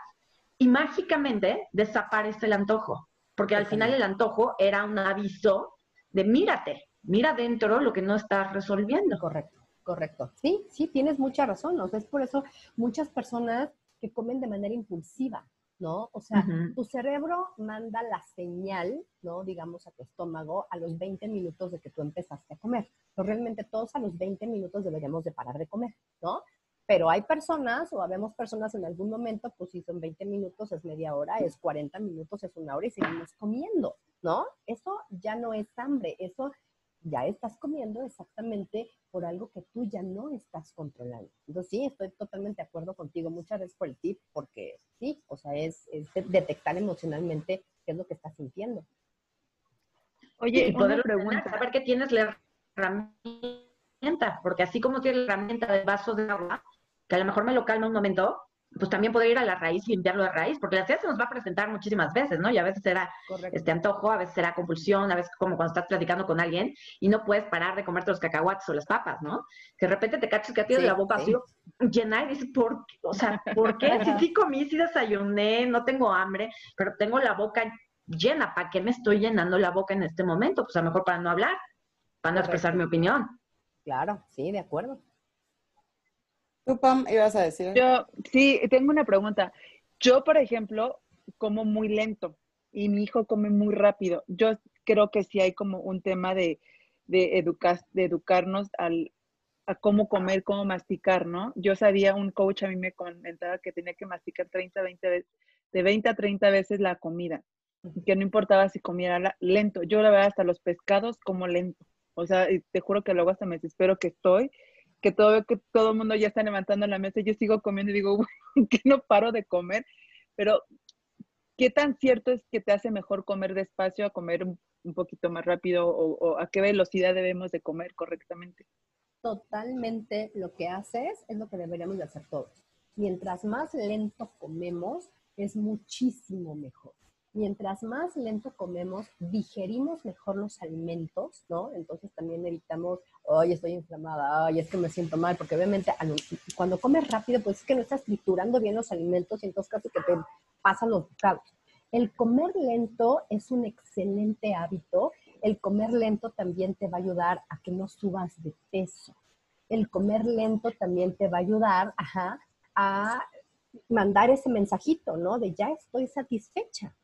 y mágicamente desaparece el antojo, porque al final el antojo era un aviso de mírate, mira dentro lo que no estás resolviendo. Correcto, correcto. Sí, sí, tienes mucha razón. O sea, es por eso muchas personas que comen de manera impulsiva, ¿no? O sea, tu cerebro manda la señal, ¿no? Digamos a tu estómago a los 20 minutos de que tú empezaste a comer. Pero realmente todos a los 20 minutos deberíamos de parar de comer, ¿no? Pero hay personas, o habemos personas en algún momento, pues si son 20 minutos, es media hora, es 40 minutos, es una hora y seguimos comiendo, ¿no? Eso ya no es hambre, eso ya estás comiendo exactamente por algo que tú ya no estás controlando. Entonces, sí, estoy totalmente de acuerdo contigo. Muchas gracias por el tip, porque sí, o sea, es, detectar emocionalmente qué es lo que estás sintiendo. Oye, y poder preguntar, saber que tienes la herramienta, porque así como tienes la herramienta del vaso de agua, que a lo mejor me lo calma un momento, pues también poder ir a la raíz y limpiarlo de raíz, porque la ansiedad se nos va a presentar muchísimas veces, ¿no? Y a veces será este antojo, a veces será compulsión, a veces como cuando estás platicando con alguien y no puedes parar de comerte los cacahuates o las papas, ¿no? Que de repente te cachas que tienes la boca así llena y dices, ¿por qué? O sea, ¿por qué? Si sí comí, sí desayuné, no tengo hambre, pero tengo la boca llena, ¿para qué me estoy llenando la boca en este momento? Pues a lo mejor para no hablar, para no expresar mi opinión. Claro, sí, de acuerdo. ¿Tú, ibas a decir? Yo, sí, tengo una pregunta. Yo, por ejemplo, como muy lento y mi hijo come muy rápido. Yo creo que sí hay como un tema de, de, de educarnos al, a cómo comer, cómo masticar, ¿no? Yo sabía, un coach a mí me comentaba que tenía que masticar 30, 20 veces, de 20 a 30 veces la comida, que no importaba si comiera lento. Yo la verdad hasta los pescados como lento. O sea, te juro que luego hasta me desespero que estoy que todo, todo el mundo ya está levantando la mesa, yo sigo comiendo y digo, que no paro de comer, pero ¿qué tan cierto es que te hace mejor comer despacio a comer un, poquito más rápido o, a qué velocidad debemos de comer correctamente? Totalmente lo que haces es lo que deberíamos de hacer todos. Mientras más lento comemos, es muchísimo mejor mientras más lento comemos, digerimos mejor los alimentos, ¿no? Entonces también evitamos, ay, estoy inflamada, ay, es que me siento mal, porque obviamente cuando comes rápido, pues es que no estás triturando bien los alimentos y entonces casi que te pasan los bocados. El comer lento es un excelente hábito. El comer lento también te va a ayudar a que no subas de peso. El comer lento también te va a ayudar, ajá, a mandar ese mensajito, ¿no? De ya estoy satisfecha.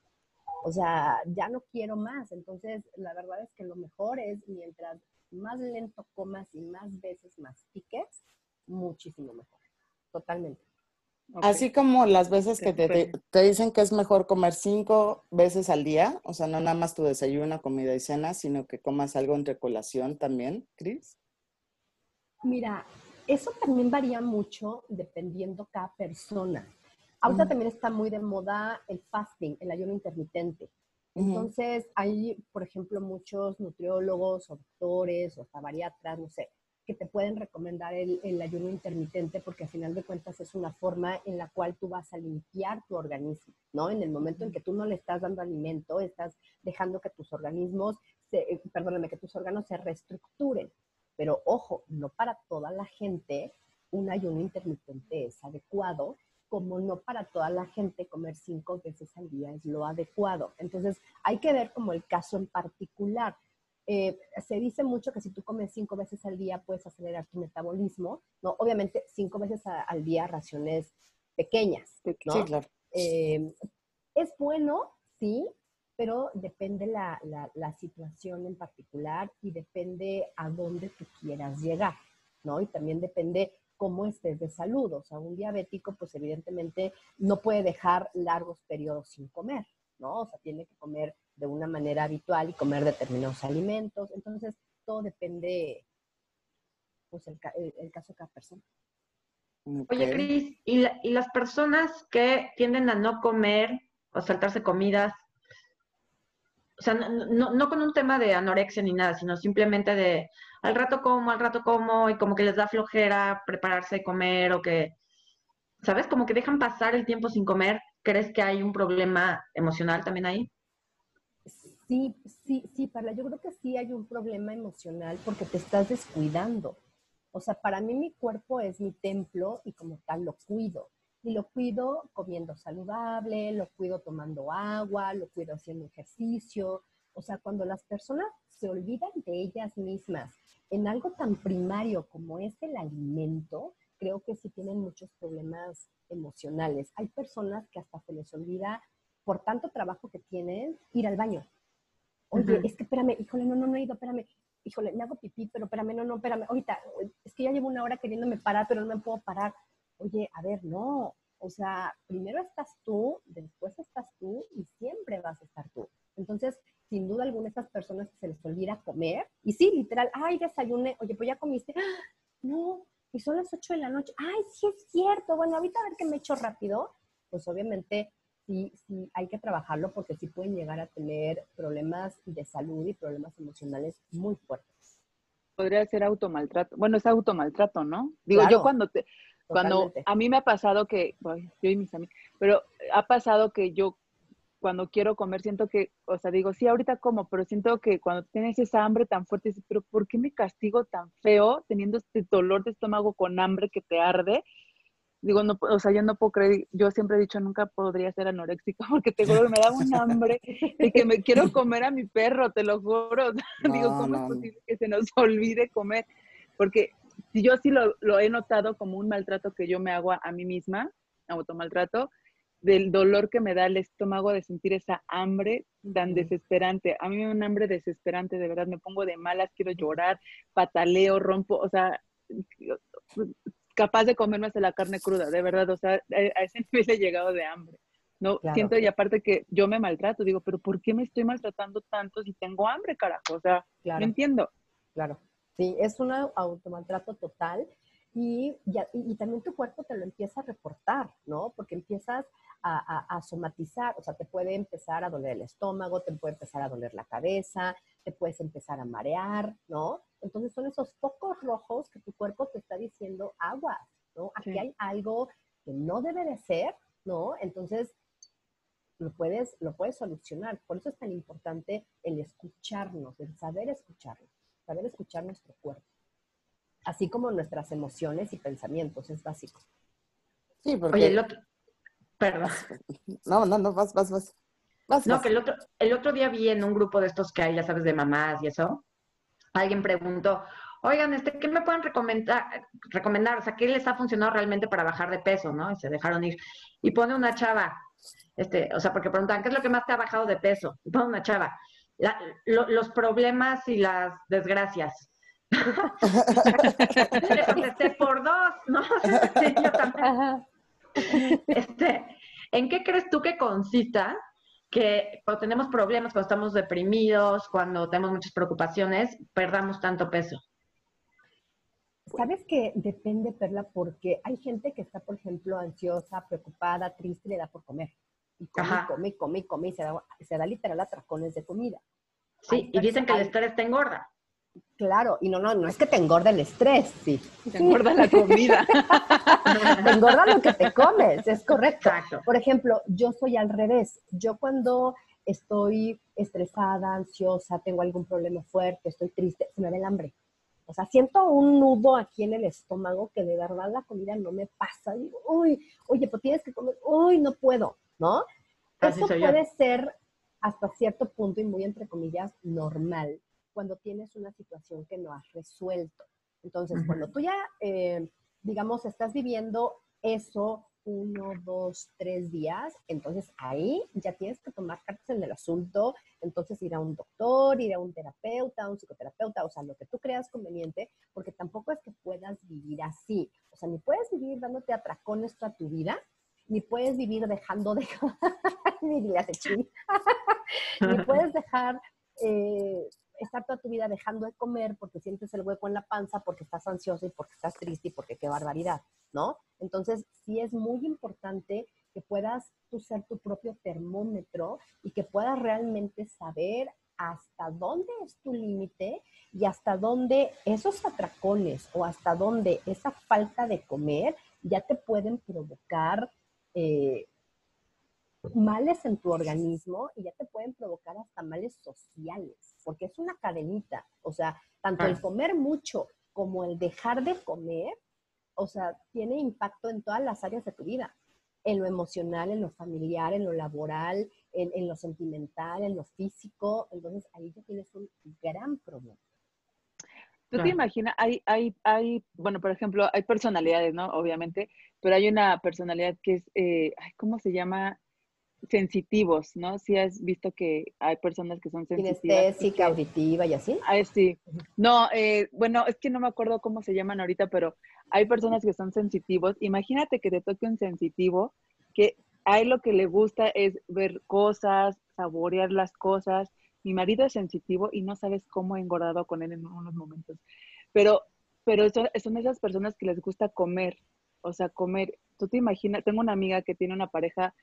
O sea, ya no quiero más. Entonces, la verdad es que lo mejor es mientras más lento comas y más veces más piques, muchísimo mejor. Totalmente. Así como las veces que te, te, dicen que es mejor comer cinco veces al día, o sea, no nada más tu desayuno, comida y cena, sino que comas algo entre colación también, Cris. Mira, eso también varía mucho dependiendo cada persona. Ahorita también está muy de moda el fasting, el ayuno intermitente. Entonces, hay, por ejemplo, muchos nutriólogos o doctores o hasta bariatras, no sé, que te pueden recomendar el, el, ayuno intermitente porque al final de cuentas es una forma en la cual tú vas a limpiar tu organismo, ¿no? En el momento en que tú no le estás dando alimento, estás dejando que tus organismos, se, eh, perdóname, que tus órganos se reestructuren. Pero ojo, no para toda la gente un ayuno intermitente es adecuado como no para toda la gente comer cinco veces al día es lo adecuado. Entonces, hay que ver como el caso en particular. Eh, se dice mucho que si tú comes cinco veces al día puedes acelerar tu metabolismo, ¿no? Obviamente, cinco veces al día raciones pequeñas, ¿no? Sí, claro. Eh, es bueno, sí, pero depende la, la, la, situación en particular y depende a dónde tú quieras llegar, ¿no? Y también depende cómo estés de salud. O sea, un diabético, pues evidentemente no puede dejar largos periodos sin comer, ¿no? O sea, tiene que comer de una manera habitual y comer determinados alimentos. Entonces, todo depende, pues, el, caso de cada persona. Oye, Cris, ¿y, ¿y las personas que tienden a no comer o saltarse comidas, o sea, no, con un tema de anorexia ni nada, sino simplemente de al rato como, al rato como, y como que les da flojera prepararse de comer o que, ¿sabes? Como que dejan pasar el tiempo sin comer. ¿Crees que hay un problema emocional también ahí? Sí, sí, sí, Parla, yo creo que sí hay un problema emocional porque te estás descuidando. O sea, para mí mi cuerpo es mi templo y como tal lo cuido. Y lo cuido comiendo saludable, lo cuido tomando agua, lo cuido haciendo ejercicio. O sea, cuando las personas se olvidan de ellas mismas en algo tan primario como es el alimento, creo que sí tienen muchos problemas emocionales. Hay personas que hasta se les olvida, por tanto trabajo que tienen, ir al baño. Oye, es que espérame, híjole, no, no, no he ido, espérame, híjole, me hago pipí, pero espérame, no, no, espérame, ahorita, es que ya llevo una hora queriéndome parar, pero no me puedo parar. Oye, a ver, no, o sea, primero estás tú, después estás tú y siempre vas a estar tú. Entonces, sin duda alguna, esas personas que se les olvida comer, y sí, literal, ay, desayuné, oye, pues ya comiste, ¡Ah! no, y son las 8 de la noche, ay, sí es cierto, bueno, ahorita a ver qué me echo rápido, pues obviamente sí, sí hay que trabajarlo porque sí pueden llegar a tener problemas de salud y problemas emocionales muy fuertes. Podría ser automaltrato. Bueno, es automaltrato, ¿no? Digo, yo cuando te, cuando a mí me ha pasado que, yo y mis amigos, pero ha pasado que yo cuando quiero comer siento que, o sea, digo, sí, ahorita como, pero siento que cuando tienes esa hambre tan fuerte, pero ¿por qué me castigo tan feo teniendo este dolor de estómago con hambre que te arde? digo, no, o sea, yo no puedo creer, yo siempre he dicho, nunca podría ser anoréxico porque te juro que me da un hambre y que me quiero comer a mi perro, te lo juro. digo, ¿cómo es posible que se nos olvide comer? Porque yo sí lo, lo, he notado como un maltrato que yo me hago a, mí misma, automaltrato, del dolor que me da el estómago de sentir esa hambre tan desesperante. A mí me da un hambre desesperante, de verdad, me pongo de malas, quiero llorar, pataleo, rompo, o sea, capaz de comerme hasta la carne cruda, de verdad, o sea, a ese nivel he llegado de hambre. No, siento y aparte que yo me maltrato, digo, pero ¿por qué me estoy maltratando tanto si tengo hambre, carajo? O sea, no entiendo. Claro, sí, es un automaltrato total y, y, también tu cuerpo te lo empieza a reportar, ¿no? Porque empiezas a, a, somatizar, o sea, te puede empezar a doler el estómago, te puede empezar a doler la cabeza, te puedes empezar a marear, ¿no? Entonces son esos focos rojos que tu cuerpo te está diciendo, agua, ¿no? Aquí hay algo que no debe de ser, ¿no? Entonces lo puedes, lo puedes solucionar. Por eso es tan importante el escucharnos, el saber escucharnos, saber escuchar nuestro cuerpo. Así como nuestras emociones y pensamientos, es básico. Sí, porque... Oye, el otro... Perdón. No, no, no, vas, vas, vas. no, que el otro, el otro día vi en un grupo de estos que hay, ya sabes, de mamás y eso, alguien preguntó, oigan, este, ¿qué me pueden recomendar, recomendar? O sea, ¿qué les ha funcionado realmente para bajar de peso, no? Y se dejaron ir. Y pone una chava, este, o sea, porque preguntan, ¿qué es lo que más te ha bajado de peso? Y pone una chava, los problemas y las desgracias. Le contesté por dos, ¿no? Sí, yo también. Este, ¿En qué crees tú que consista que cuando tenemos problemas, cuando estamos deprimidos, cuando tenemos muchas preocupaciones, perdamos tanto peso? Sabes que depende, Perla, porque hay gente que está, por ejemplo, ansiosa, preocupada, triste, le da por comer. Y come, come, come, come, y se da, se da literal atracones de comida. Sí, y dicen que el estrés te engorda. Claro, y no, no, no es que te engorda el estrés, sí. Te engorda la comida. te engorda lo que te comes, es correcto. Por ejemplo, yo soy al revés. Yo cuando estoy estresada, ansiosa, tengo algún problema fuerte, estoy triste, se me ve el hambre. O sea, siento un nudo aquí en el estómago que de verdad la comida no me pasa. Digo, uy, oye, pues tienes que comer, uy, no puedo, ¿no? Eso puede ser hasta cierto punto y muy entre comillas normal cuando tienes una situación que no has resuelto. Entonces, cuando tú ya, eh, digamos, estás viviendo eso uno, dos, tres días, entonces ahí ya tienes que tomar cartas en el asunto, entonces ir a un doctor, ir a un terapeuta, a un psicoterapeuta, o sea, lo que tú creas conveniente, porque tampoco es que puedas vivir así, o sea, ni puedes vivir dándote atracones toda tu vida, ni puedes vivir dejando de... ni, ni puedes dejar eh, estar toda tu vida dejando de comer porque sientes el hueco en la panza, porque estás ansioso y porque estás triste y porque qué barbaridad, ¿no? Entonces, sí es muy importante que puedas tú ser tu propio termómetro y que puedas realmente saber hasta dónde es tu límite y hasta dónde esos atracones o hasta dónde esa falta de comer ya te pueden provocar eh, males en tu organismo y ya te pueden provocar hasta males sociales, porque es una cadenita. O sea, tanto el comer mucho como el dejar de comer, o sea, tiene impacto en todas las áreas de tu vida, en lo emocional, en lo familiar, en lo laboral, en, lo sentimental, en lo físico. Entonces ahí ya tienes un gran problema. Tú te imaginas, hay, hay, hay, bueno, por ejemplo, hay personalidades, ¿no? Obviamente, pero hay una personalidad que es, eh, ¿cómo se llama? Sensitivos, ¿no? Si has visto que hay personas que son sensitivas. Kinestésica, auditiva y así. Ah, sí. No, eh, bueno, es que no me acuerdo cómo se llaman ahorita, pero hay personas que son sensitivos. Imagínate que te toque un sensitivo que a él lo que le gusta es ver cosas, saborear las cosas. Mi marido es sensitivo y no sabes cómo he engordado con él en unos momentos. Pero, pero son esas personas que les gusta comer, o sea, comer. Tú te imaginas, tengo una amiga que tiene una pareja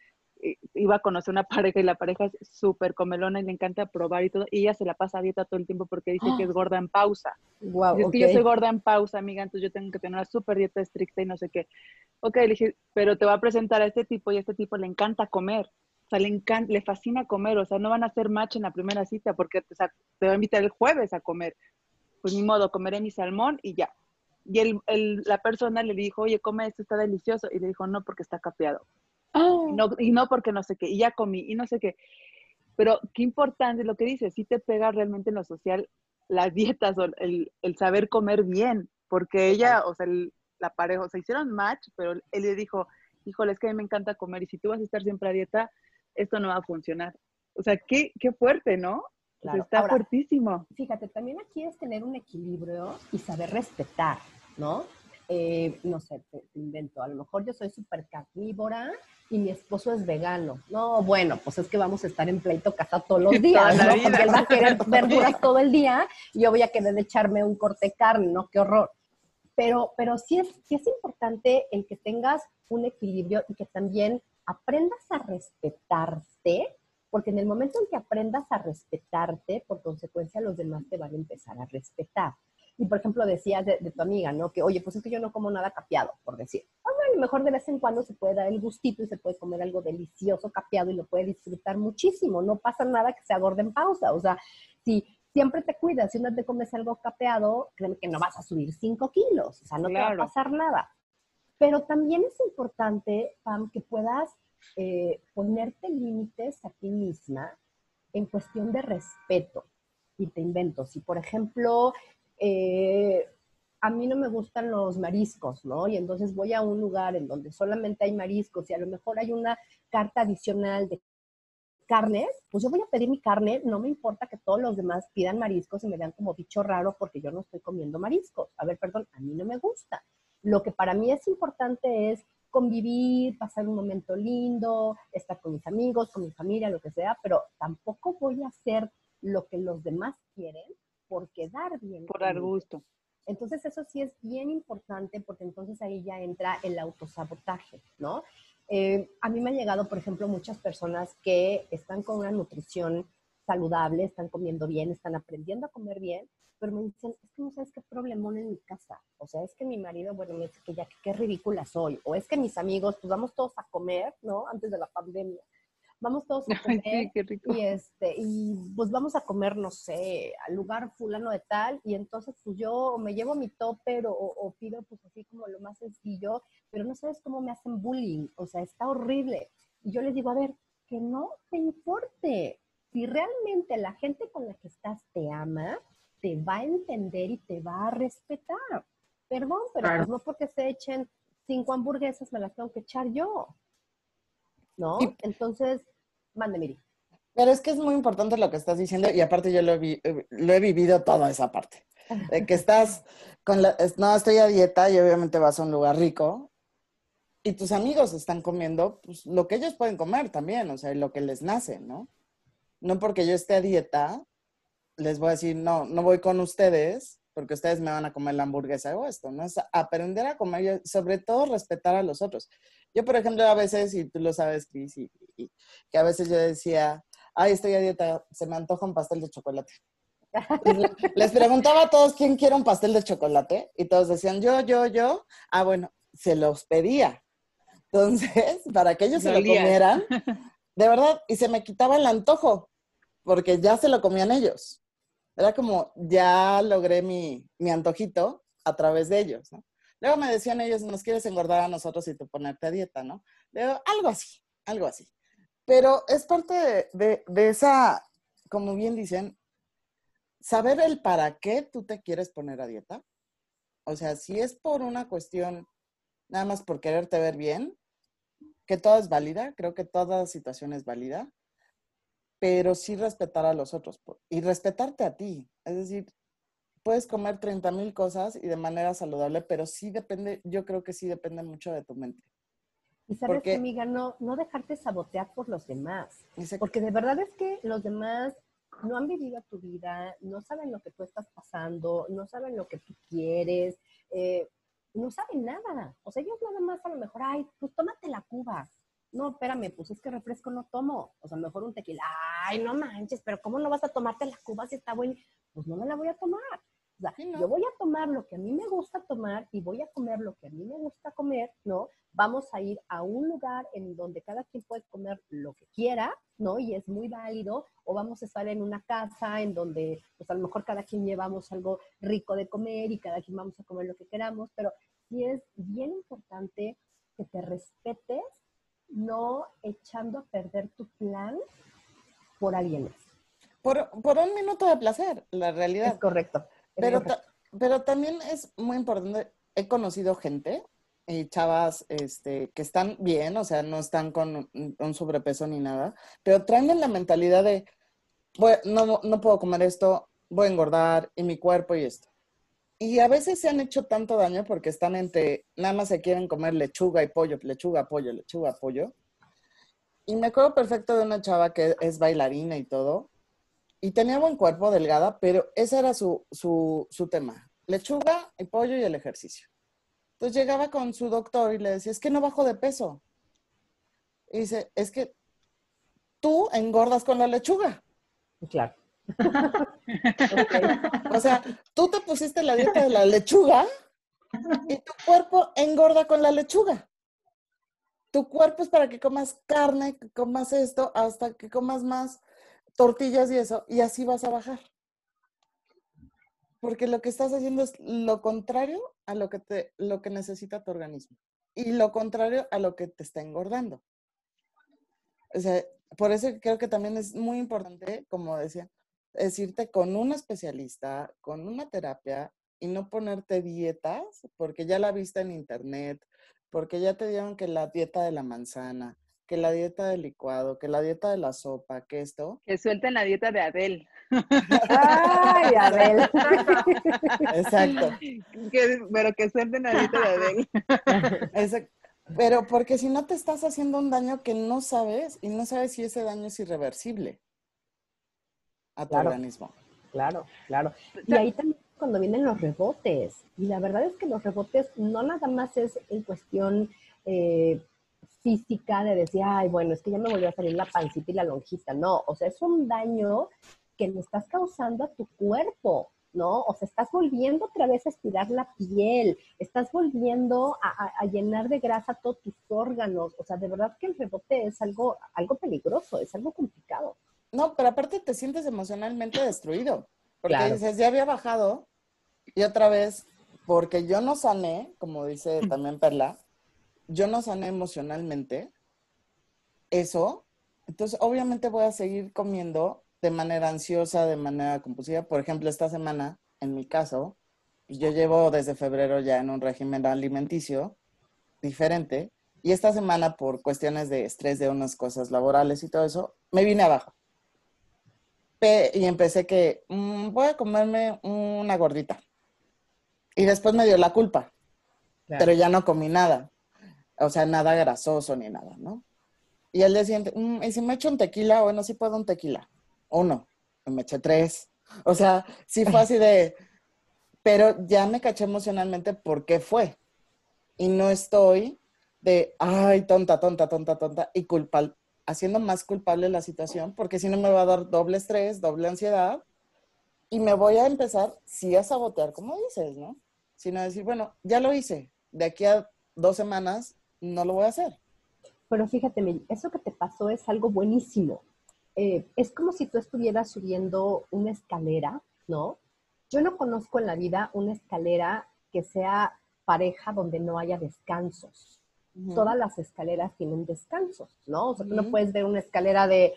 iba a conocer una pareja y la pareja es súper comelona y le encanta probar y todo, y ella se la pasa a dieta todo el tiempo porque dice que es gorda en pausa. Wow, es que yo soy gorda en pausa, amiga, entonces yo tengo que tener una súper dieta estricta y no sé qué. Ok, le dije, pero te va a presentar a este tipo y a este tipo le encanta comer. O sea, le, encanta, le fascina comer, o sea, no van a hacer match en la primera cita porque o sea, te va a invitar el jueves a comer. Pues ni modo, comeré mi salmón y ya. Y el, el, la persona le dijo, oye, come esto, está delicioso. Y le dijo, no, porque está capeado. Oh. Y, no, y no porque no sé qué, y ya comí, y no sé qué. Pero qué importante lo que dices, si te pega realmente en lo social las dietas o el, el saber comer bien, porque ella, o sea, la pareja, o sea, hicieron match, pero él le dijo, híjole, es que a mí me encanta comer y si tú vas a estar siempre a dieta, esto no va a funcionar. O sea, qué, qué fuerte, ¿no? está fuertísimo. Fíjate, también aquí es tener un equilibrio y saber respetar, ¿no? Eh, no sé, te, invento, a lo mejor yo soy súper carnívora y mi esposo es vegano. No, bueno, pues es que vamos a estar en pleito casa todos los días, ¿no? Porque él va a querer verduras todo el día y yo voy a querer echarme un corte de carne, ¿no? Qué horror. Pero, pero sí, es, sí es importante el que tengas un equilibrio y que también aprendas a respetarte, porque en el momento en que aprendas a respetarte, por consecuencia los demás te van a empezar a respetar. Y por ejemplo, decías de, tu amiga, ¿no? Que, oye, pues es que yo no como nada capeado, por decir. Pues, a lo mejor de vez en cuando se puede dar el gustito y se puede comer algo delicioso capeado y lo puede disfrutar muchísimo. No pasa nada que se agorde en pausa. O sea, si siempre te cuidas, si no te comes algo capeado, créeme que no vas a subir 5 kilos. O sea, no te va a pasar nada. Pero también es importante, Pam, que puedas eh, ponerte límites a ti misma en cuestión de respeto. Y te invento, si por ejemplo eh, a mí no me gustan los mariscos, ¿no? Y entonces voy a un lugar en donde solamente hay mariscos y a lo mejor hay una carta adicional de carnes, pues yo voy a pedir mi carne, no me importa que todos los demás pidan mariscos y me vean como bicho raro porque yo no estoy comiendo mariscos. A ver, perdón, a mí no me gusta. Lo que para mí es importante es convivir, pasar un momento lindo, estar con mis amigos, con mi familia, lo que sea, pero tampoco voy a hacer lo que los demás quieren por quedar bien. Por dar gusto. Entonces eso sí es bien importante porque entonces ahí ya entra el autosabotaje, ¿no? Eh, a mí me han llegado, por ejemplo, muchas personas que están con una nutrición saludable, están comiendo bien, están aprendiendo a comer bien, pero me dicen, es que no sabes qué problemón en mi casa. O sea, es que mi marido, bueno, me dice que ya qué ridícula soy. O es que mis amigos, pues vamos todos a comer, ¿no? Antes de la pandemia vamos todos a comer y este y pues vamos a comer no sé al lugar fulano de tal y entonces pues yo me llevo mi topper o, o, pido pues así como lo más sencillo pero no sabes cómo me hacen bullying o sea está horrible. Y yo les digo a ver que no te importe. Si realmente la gente con la que estás te ama te va a entender y te va a respetar. Perdón pero pues no porque se echen cinco hamburguesas me las tengo que echar yo ¿no? Entonces, mande, Miri. Pero es que es muy importante lo que estás diciendo y aparte yo lo he, eh, lo he vivido toda esa parte. De que estás con la, no, estoy a dieta y obviamente vas a un lugar rico y tus amigos están comiendo pues, lo que ellos pueden comer también, o sea, lo que les nace, ¿no? No porque yo esté a dieta, les voy a decir, no, no voy con ustedes porque ustedes me van a comer la hamburguesa o esto, ¿no? Es aprender a comer sobre todo respetar a los otros. Yo, por ejemplo, a veces, y tú lo sabes, Cris, y, que a veces yo decía, ay, estoy a dieta, se me antoja un pastel de chocolate. Les preguntaba a todos quién quiere un pastel de chocolate y todos decían yo, yo, yo. Ah, bueno, se los pedía. Entonces, para que ellos se lo comieran, de verdad, y se me quitaba el antojo, porque ya se lo comían ellos. Era como, ya logré mi, mi antojito a través de ellos, ¿no? Luego me decían ellos, nos quieres engordar a nosotros y tú ponerte a dieta, ¿no? algo así, algo así. Pero es parte de, de, esa, como bien dicen, saber el para qué tú te quieres poner a dieta. O sea, si es por una cuestión nada más por quererte ver bien, que todo es válida, creo que toda situación es válida, pero sí respetar a los otros y respetarte a ti. Es decir, puedes comer 30 mil cosas y de manera saludable, pero sí depende, yo creo que sí depende mucho de tu mente. Y sabes, amiga, no, no dejarte sabotear por los demás. Porque de verdad es que los demás no han vivido tu vida, no saben lo que tú estás pasando, no saben lo que tú quieres, eh, no saben nada. O sea, ellos nada más a lo mejor, ay, pues tómate la cuba. No, espérame, pues es que refresco no tomo. O sea, mejor un tequila. Ay, no manches, pero ¿cómo no vas a tomarte la cuba si está bueno? Pues no me la voy a tomar. O sea, yo voy a tomar lo que a mí me gusta tomar y voy a comer lo que a mí me gusta comer, ¿no? Vamos a ir a un lugar en donde cada quien puede comer lo que quiera, ¿no? Y es muy válido. O vamos a estar en una casa en donde, pues a lo mejor cada quien llevamos algo rico de comer y cada quien vamos a comer lo que queramos, pero sí es bien importante que te respetes, no echando a perder tu plan por alguien más. Por, por un minuto de placer, la realidad. Es correcto. Pero, pero también es muy importante, he conocido gente y chavas este, que están bien, o sea, no están con un sobrepeso ni nada, pero traen la mentalidad de, no, no puedo comer esto, voy a engordar y mi cuerpo y esto. Y a veces se han hecho tanto daño porque están entre, nada más se quieren comer lechuga y pollo, lechuga, pollo, lechuga, pollo. Y me acuerdo perfecto de una chava que es bailarina y todo, y tenía buen cuerpo, delgada, pero ese era su, tema. Lechuga, el pollo y el ejercicio. Entonces llegaba con su doctor y le decía, es que no bajo de peso. Y dice, es que tú engordas con la lechuga. Claro. O sea, tú te pusiste la dieta de la lechuga y tu cuerpo engorda con la lechuga. Tu cuerpo es para que comas carne, que comas esto, hasta que comas más tortillas y eso, y así vas a bajar. Porque lo que estás haciendo es lo contrario a lo que, te, lo que necesita tu organismo y lo contrario a lo que te está engordando. O sea, por eso creo que también es muy importante, como decía, decirte con un especialista, con una terapia y no ponerte dietas, porque ya la viste en internet, porque ya te dieron que la dieta de la manzana, que la dieta del licuado, que la dieta de la sopa, que esto. Que suelten la dieta de Adel. Ay, Adel. Exacto. pero que suelten la dieta de Adel. Exacto. Pero porque si no te estás haciendo un daño que no sabes y no sabes si ese daño es irreversible a tu organismo. Claro, claro. Y ahí también cuando vienen los rebotes. Y la verdad es que los rebotes no nada más es en cuestión eh, física de decir, ay, bueno, es que ya me volvió a salir la pancita y la lonjita. No, o sea, es un daño que le estás causando a tu cuerpo, ¿no? O sea, estás volviendo otra vez a estirar la piel, estás volviendo a, llenar de grasa todos tus órganos. O sea, de verdad que el rebote es algo, algo peligroso, es algo complicado. No, pero aparte te sientes emocionalmente destruido, porque dices, ya había bajado y otra vez, porque yo no sané, como dice también Perla, yo no sané emocionalmente eso, entonces obviamente voy a seguir comiendo de manera ansiosa, de manera compulsiva. Por ejemplo, esta semana, en mi caso, pues, yo llevo desde febrero ya en un régimen alimenticio diferente y esta semana por cuestiones de estrés de unas cosas laborales y todo eso, me vine abajo. Y empecé que mm, voy a comerme una gordita. Y después me dio la culpa, pero ya no comí nada o sea, nada grasoso ni nada, ¿no? Y él decía, mm, ¿y si me echo un tequila? Bueno, sí puedo un tequila. Uno, me eché tres. O sea, sí fue así de, pero ya me caché emocionalmente por qué fue. Y no estoy de, ay, tonta, tonta, tonta, tonta, y culpal, haciendo más culpable la situación, porque si no me va a dar doble estrés, doble ansiedad, y me voy a empezar, sí, a sabotear, como dices, ¿no? Sino decir, bueno, ya lo hice, de aquí a dos semanas no lo voy a hacer. Pero fíjate, eso que te pasó es algo buenísimo. Eh, es como si tú estuvieras subiendo una escalera, ¿no? Yo no conozco en la vida una escalera que sea pareja donde no haya descansos. Todas las escaleras tienen descansos, ¿no? O sea, tú no puedes ver una escalera de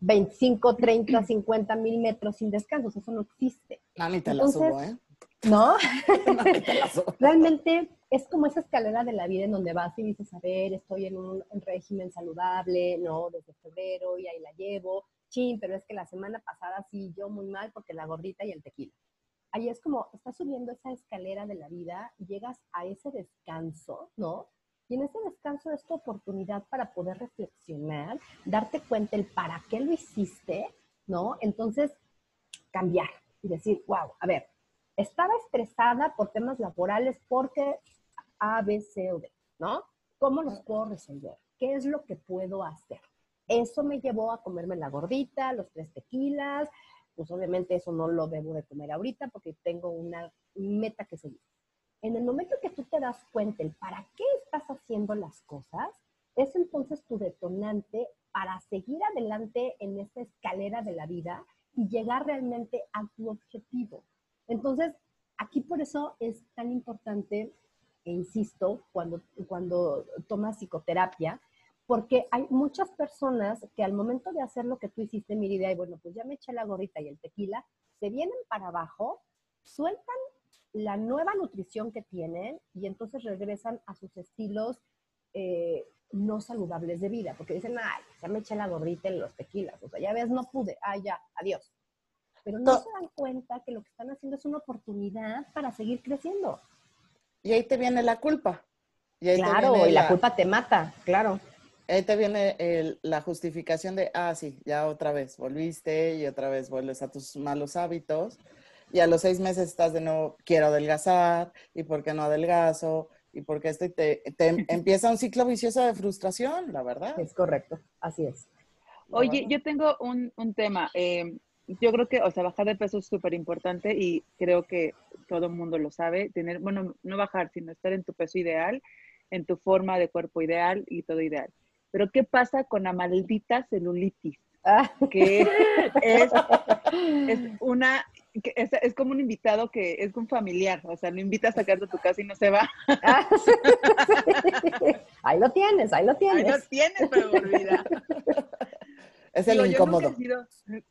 25, 30, 50 mil metros sin descansos, eso no existe. No, ni te la subo, ¿eh? ¿No? Realmente es como esa escalera de la vida en donde vas y dices, a ver, estoy en un régimen saludable, ¿no? Desde febrero y ahí la llevo, chin, pero es que la semana pasada sí, yo muy mal porque la gordita y el tequila. Ahí es como, estás subiendo esa escalera de la vida llegas a ese descanso, ¿no? Y en ese descanso es tu oportunidad para poder reflexionar, darte cuenta el para qué lo hiciste, ¿no? Entonces, cambiar y decir, wow, a ver, estaba estresada por temas laborales porque A, B, C o D, ¿no? ¿Cómo los puedo resolver? ¿Qué es lo que puedo hacer? Eso me llevó a comerme la gordita, los tres tequilas, pues obviamente eso no lo debo de comer ahorita porque tengo una meta que seguir en el momento que tú te das cuenta el para qué estás haciendo las cosas, es entonces tu detonante para seguir adelante en esta escalera de la vida y llegar realmente a tu objetivo. Entonces, aquí por eso es tan importante, e insisto, cuando, cuando tomas psicoterapia, porque hay muchas personas que al momento de hacer lo que tú hiciste, mi idea, y bueno, pues ya me eché la gorrita y el tequila, se vienen para abajo, sueltan la nueva nutrición que tienen y entonces regresan a sus estilos eh, no saludables de vida, porque dicen, ay, ya me eché la gordita en los tequilas, o sea, ya ves, no pude, ay, ya, adiós. Pero no, se dan cuenta que lo que están haciendo es una oportunidad para seguir creciendo. Y ahí te viene la culpa. Y claro, y la, culpa te mata, claro. Ahí te viene la justificación de, ah, sí, ya otra vez volviste y otra vez vuelves a tus malos hábitos y a los seis meses estás de nuevo, quiero adelgazar, y por qué no adelgazo, y porque esto te, te empieza un ciclo vicioso de frustración, la verdad. Es correcto, así es. Oye, yo tengo un, un tema. Eh, yo creo que, o sea, bajar de peso es súper importante y creo que todo el mundo lo sabe. Tener, bueno, no bajar, sino estar en tu peso ideal, en tu forma de cuerpo ideal y todo ideal. Pero, ¿qué pasa con la maldita celulitis? Ah. Que es, es una es, es, como un invitado que es un familiar, o sea, lo invitas a sacar de tu casa y no se va. Ah, ahí lo tienes, ahí lo tienes. Ahí lo tienes, pero olvida. Es el incómodo.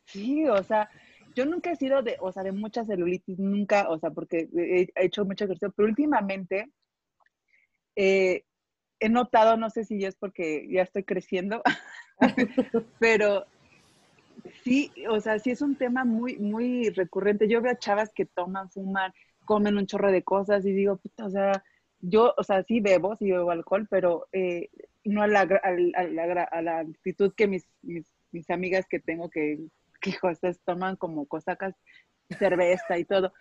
sí, o sea, yo nunca he sido de, o sea, de mucha celulitis, nunca, o sea, porque he, hecho mucho ejercicio, pero últimamente eh, he notado, no sé si es porque ya estoy creciendo, pero sí, o sea, sí es un tema muy, muy recurrente. Yo veo a chavas que toman, fuman, comen un chorro de cosas y digo, puta, o sea, yo, o sea, sí bebo, sí bebo alcohol, pero eh, no a la, a, la, actitud que mis, mis, amigas que tengo que, que cosas toman como cosacas, cerveza y todo.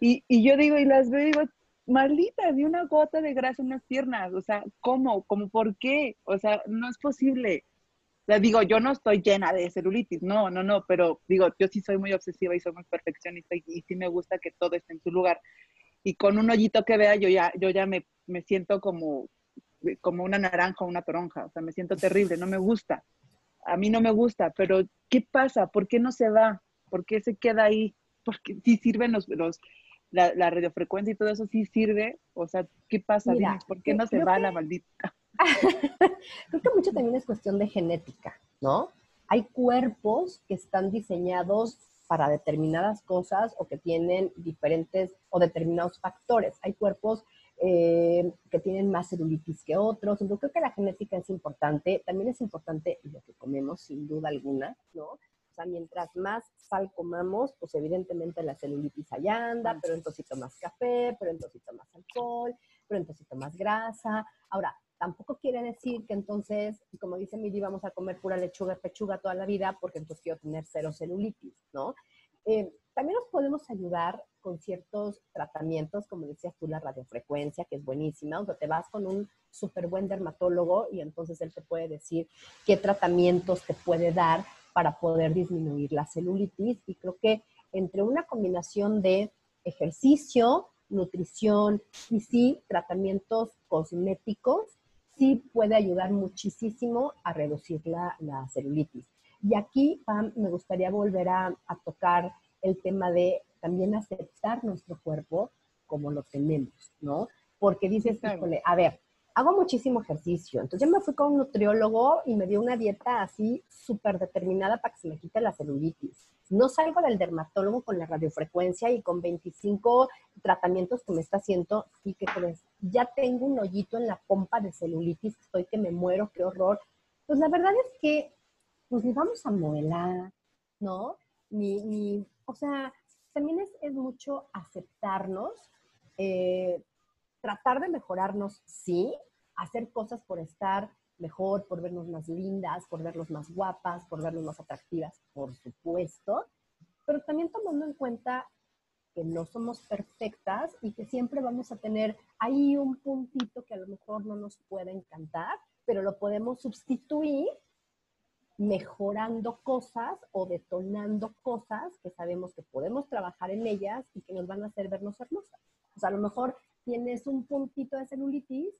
Y, y yo digo, y las veo digo, maldita, de una gota de grasa en las piernas, o sea, ¿cómo? ¿Cómo por qué? O sea, no es posible digo, yo no estoy llena de celulitis, no, no, no, pero digo, yo sí soy muy obsesiva y soy muy perfeccionista y, sí me gusta que todo esté en su lugar. Y con un hoyito que vea, yo ya, yo ya me, me siento como, como una naranja o una toronja, o sea, me siento terrible, no me gusta. A mí no me gusta, pero ¿qué pasa? ¿Por qué no se va? ¿Por qué se queda ahí? Porque sí sirven los, los la, la, radiofrecuencia y todo eso sí sirve. O sea, ¿qué pasa? ¿Por qué no se va la maldita? Creo que mucho también es cuestión de genética, ¿no? Hay cuerpos que están diseñados para determinadas cosas o que tienen diferentes o determinados factores. Hay cuerpos eh, que tienen más celulitis que otros. Entonces creo que la genética es importante. También es importante lo que comemos, sin duda alguna, ¿no? O sea, mientras más sal comamos, pues evidentemente la celulitis allá anda, pero entonces más café, pero entonces más alcohol, pero entonces más grasa. Ahora, Tampoco quiere decir que entonces, como dice Miri, vamos a comer pura lechuga, pechuga toda la vida porque entonces quiero tener cero celulitis, ¿no? Eh, también nos podemos ayudar con ciertos tratamientos, como decías tú, la radiofrecuencia, que es buenísima, donde te vas con un súper buen dermatólogo y entonces él te puede decir qué tratamientos te puede dar para poder disminuir la celulitis. Y creo que entre una combinación de ejercicio, nutrición y sí, tratamientos cosméticos, sí puede ayudar muchísimo a reducir la, celulitis. Y aquí, me gustaría volver a, tocar el tema de también aceptar nuestro cuerpo como lo tenemos, ¿no? Porque dices, a ver, hago muchísimo ejercicio. Entonces yo me fui con un nutriólogo y me dio una dieta así súper determinada para que se me quite la celulitis. No salgo del dermatólogo con la radiofrecuencia y con 25 tratamientos que me está haciendo y que crees, ya tengo un hoyito en la pompa de celulitis, estoy que me muero, qué horror. Pues la verdad es que, pues ni vamos a modelar, ¿no? Ni, ni o sea, también es, es mucho aceptarnos, eh, tratar de mejorarnos, sí, hacer cosas por estar mejor, por vernos más lindas, por vernos más guapas, por vernos más atractivas, por supuesto, pero también tomando en cuenta que no somos perfectas y que siempre vamos a tener ahí un puntito que a lo mejor no nos puede encantar, pero lo podemos sustituir mejorando cosas o detonando cosas que sabemos que podemos trabajar en ellas y que nos van a hacer vernos hermosas. O sea, a lo mejor tienes un puntito de celulitis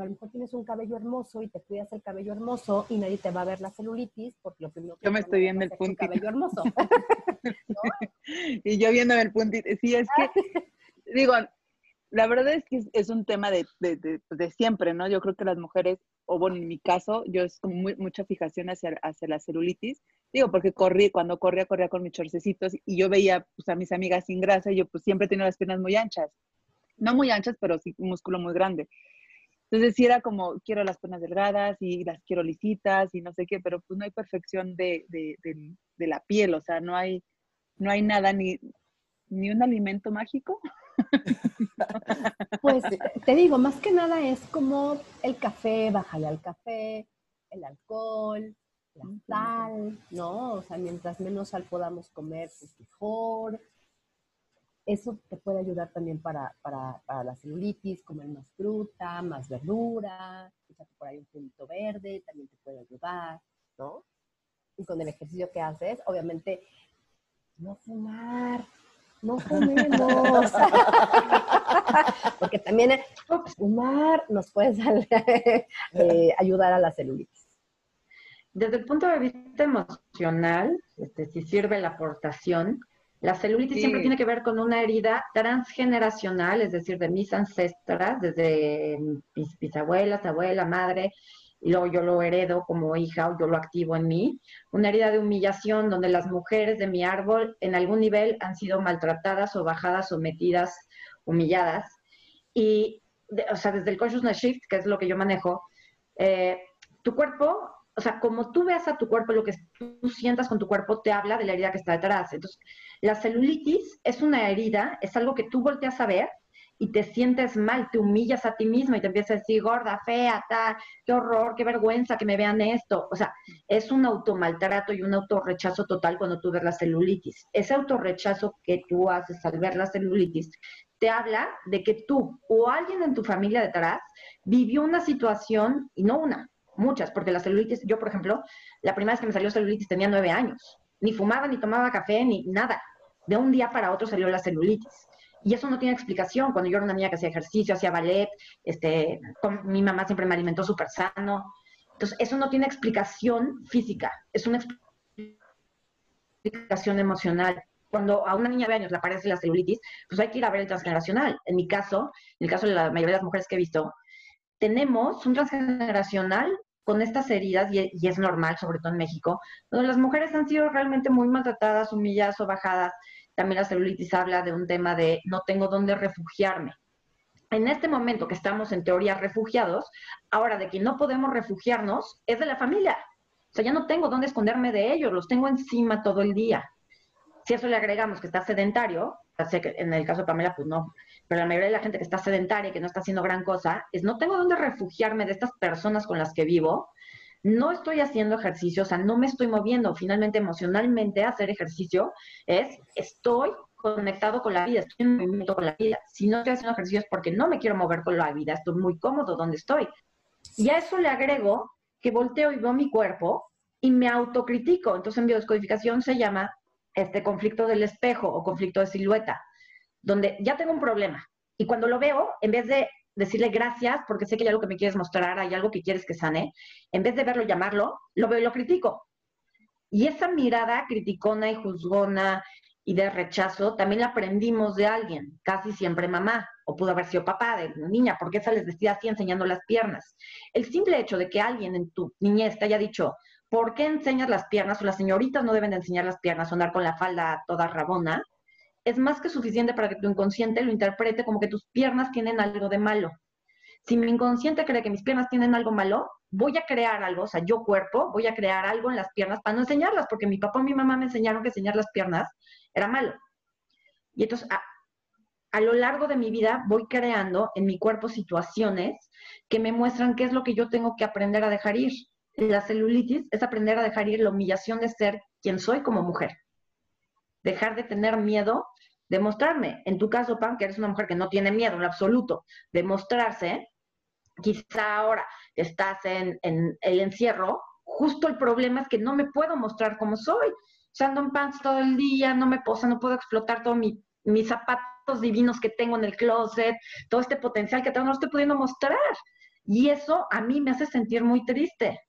a lo mejor tienes un cabello hermoso y te cuidas el cabello hermoso y nadie te va a ver la celulitis porque lo primero que yo me estoy viendo el puntito. cabello hermoso. Y yo viendo el puntito. Sí es que digo la verdad es que es un tema de, de, de, siempre no yo creo que las mujeres o bueno en mi caso yo es como mucha fijación hacia, hacia la celulitis. Digo porque corrí cuando corría corría con mis chorcecitos y yo veía pues, a mis amigas sin grasa y yo pues siempre tenía las piernas muy anchas. No muy anchas pero sí un músculo muy grande. Entonces sí era como, quiero las piernas delgadas y las quiero lisitas y no sé qué, pero pues no hay perfección de, la piel, o sea, no hay, no hay nada, ni, ni un alimento mágico. Pues te digo, más que nada es como el café, bajar al café, el alcohol, la sal, ¿no? O sea, mientras menos sal podamos comer, pues mejor eso te puede ayudar también para, para, para la celulitis, comer más fruta, más verdura, echarte por ahí un punto verde, también te puede ayudar, ¿no? Y con el ejercicio que haces, obviamente, no fumar, no fumemos. Porque también fumar nos puede eh, ayudar a la celulitis. Desde el punto de vista emocional, este, si sirve la aportación, la celulitis siempre tiene que ver con una herida transgeneracional, es decir, de mis ancestras, desde mis bisabuelas, abuela, madre, y luego yo lo heredo como hija o yo lo activo en mí. Una herida de humillación donde las mujeres de mi árbol en algún nivel han sido maltratadas o bajadas, sometidas, humilladas. Y, o sea, desde el consciousness shift, que es lo que yo manejo, eh, tu cuerpo o sea, como tú veas a tu cuerpo, lo que tú sientas con tu cuerpo te habla de la herida que está detrás. Entonces, la celulitis es una herida, es algo que tú volteas a ver y te sientes mal, te humillas a ti mismo y te empiezas a decir gorda, fea, tal, qué horror, qué vergüenza que me vean esto. O sea, es un automaltrato y un autorrechazo total cuando tú ves la celulitis. Ese autorrechazo que tú haces al ver la celulitis te habla de que tú o alguien en tu familia detrás vivió una situación, y no una, muchas, porque la celulitis, yo por ejemplo, la primera vez que me salió celulitis tenía nueve años. Ni fumaba, ni tomaba café, ni nada. De un día para otro salió la celulitis. Y eso no tiene explicación. Cuando yo era una niña que hacía ejercicio, hacía ballet, este, mi mamá siempre me alimentó súper sano. Entonces, eso no tiene explicación física, es una explicación emocional. Cuando a una niña de años le aparece la celulitis, pues hay que ir a ver el transgeneracional. En mi caso, en el caso de la mayoría de las mujeres que he visto, tenemos un transgeneracional con estas heridas, y, es normal, sobre todo en México, donde las mujeres han sido realmente muy maltratadas, humilladas o bajadas. También la celulitis habla de un tema de no tengo dónde refugiarme. En este momento que estamos en teoría refugiados, ahora de que no podemos refugiarnos, es de la familia. O sea, ya no tengo dónde esconderme de ellos, los tengo encima todo el día. Si eso le agregamos que está sedentario, sé que en el caso de Pamela, pues no, pero la mayoría de la gente que está sedentaria y que no está haciendo gran cosa, es no tengo dónde refugiarme de estas personas con las que vivo, no estoy haciendo ejercicio, o sea, no me estoy moviendo. Finalmente, emocionalmente, hacer ejercicio es, estoy conectado con la vida, estoy en movimiento con la vida. Si no estoy haciendo ejercicio es porque no me quiero mover con la vida, estoy muy cómodo donde estoy. Y a eso le agrego que volteo y veo mi cuerpo y me autocritico. Entonces en biodescodificación se llama este conflicto del espejo o conflicto de silueta, donde ya tengo un problema. Y cuando lo veo, en vez de decirle gracias porque sé que hay algo que me quieres mostrar, hay algo que quieres que sane, en vez de verlo, llamarlo, lo veo y lo critico. Y esa mirada criticona y juzgona y de rechazo también la aprendimos de alguien, casi siempre mamá, o pudo haber sido papá de niña, ¿por qué sales vestida así enseñando las piernas? El simple hecho de que alguien en tu niñez te haya dicho, ¿por qué enseñas las piernas? O las señoritas no deben de enseñar las piernas o andar con la falda toda rabona, es más que suficiente para que tu inconsciente lo interprete como que tus piernas tienen algo de malo. Si mi inconsciente cree que mis piernas tienen algo malo, voy a crear algo, o sea, yo cuerpo, voy a crear algo en las piernas para no enseñarlas, porque mi papá y mi mamá me enseñaron que enseñar las piernas era malo. Y entonces, a, a lo largo de mi vida voy creando en mi cuerpo situaciones que me muestran qué es lo que yo tengo que aprender a dejar ir. La celulitis es aprender a dejar ir la humillación de ser quien soy como mujer. Dejar de tener miedo de mostrarme. En tu caso, Pam, que eres una mujer que no tiene miedo en absoluto de mostrarse, quizá ahora estás en, en el encierro, justo el problema es que no me puedo mostrar como soy. Usando en pants todo el día, no me posa, no puedo explotar todos mis zapatos divinos que tengo en el closet, todo este potencial que tengo, no lo estoy pudiendo mostrar. Y eso a mí me hace sentir muy triste.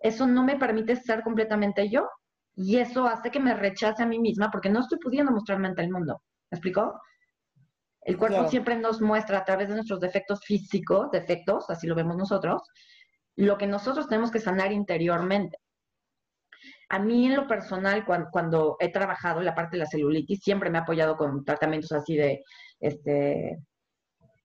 Eso no me permite ser completamente yo. Y eso hace que me rechace a mí misma porque no estoy pudiendo mostrarme ante el mundo. ¿Me explicó? El cuerpo siempre nos muestra a través de nuestros defectos físicos, defectos, así lo vemos nosotros, lo que nosotros tenemos que sanar interiormente. A mí en lo personal, cuando, he trabajado en la parte de la celulitis, siempre me he apoyado con tratamientos así de, este,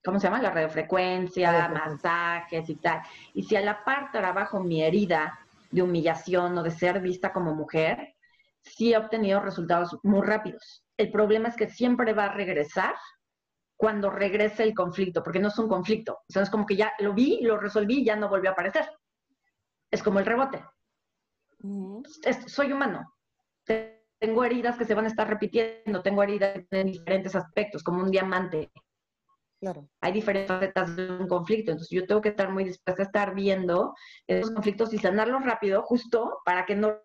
¿cómo se llama? La radiofrecuencia, masajes y tal. Y si a la par trabajo mi herida de humillación o de ser vista como mujer, sí he obtenido resultados muy rápidos. El problema es que siempre va a regresar cuando regrese el conflicto, porque no es un conflicto. O sea, es como que ya lo vi, lo resolví y ya no volvió a aparecer. Es como el rebote. soy humano. Tengo heridas que se van a estar repitiendo, tengo heridas en diferentes aspectos, como un diamante. Claro. Hay diferentes facetas de un conflicto, entonces yo tengo que estar muy dispuesta a estar viendo esos conflictos y sanarlos rápido, justo para que no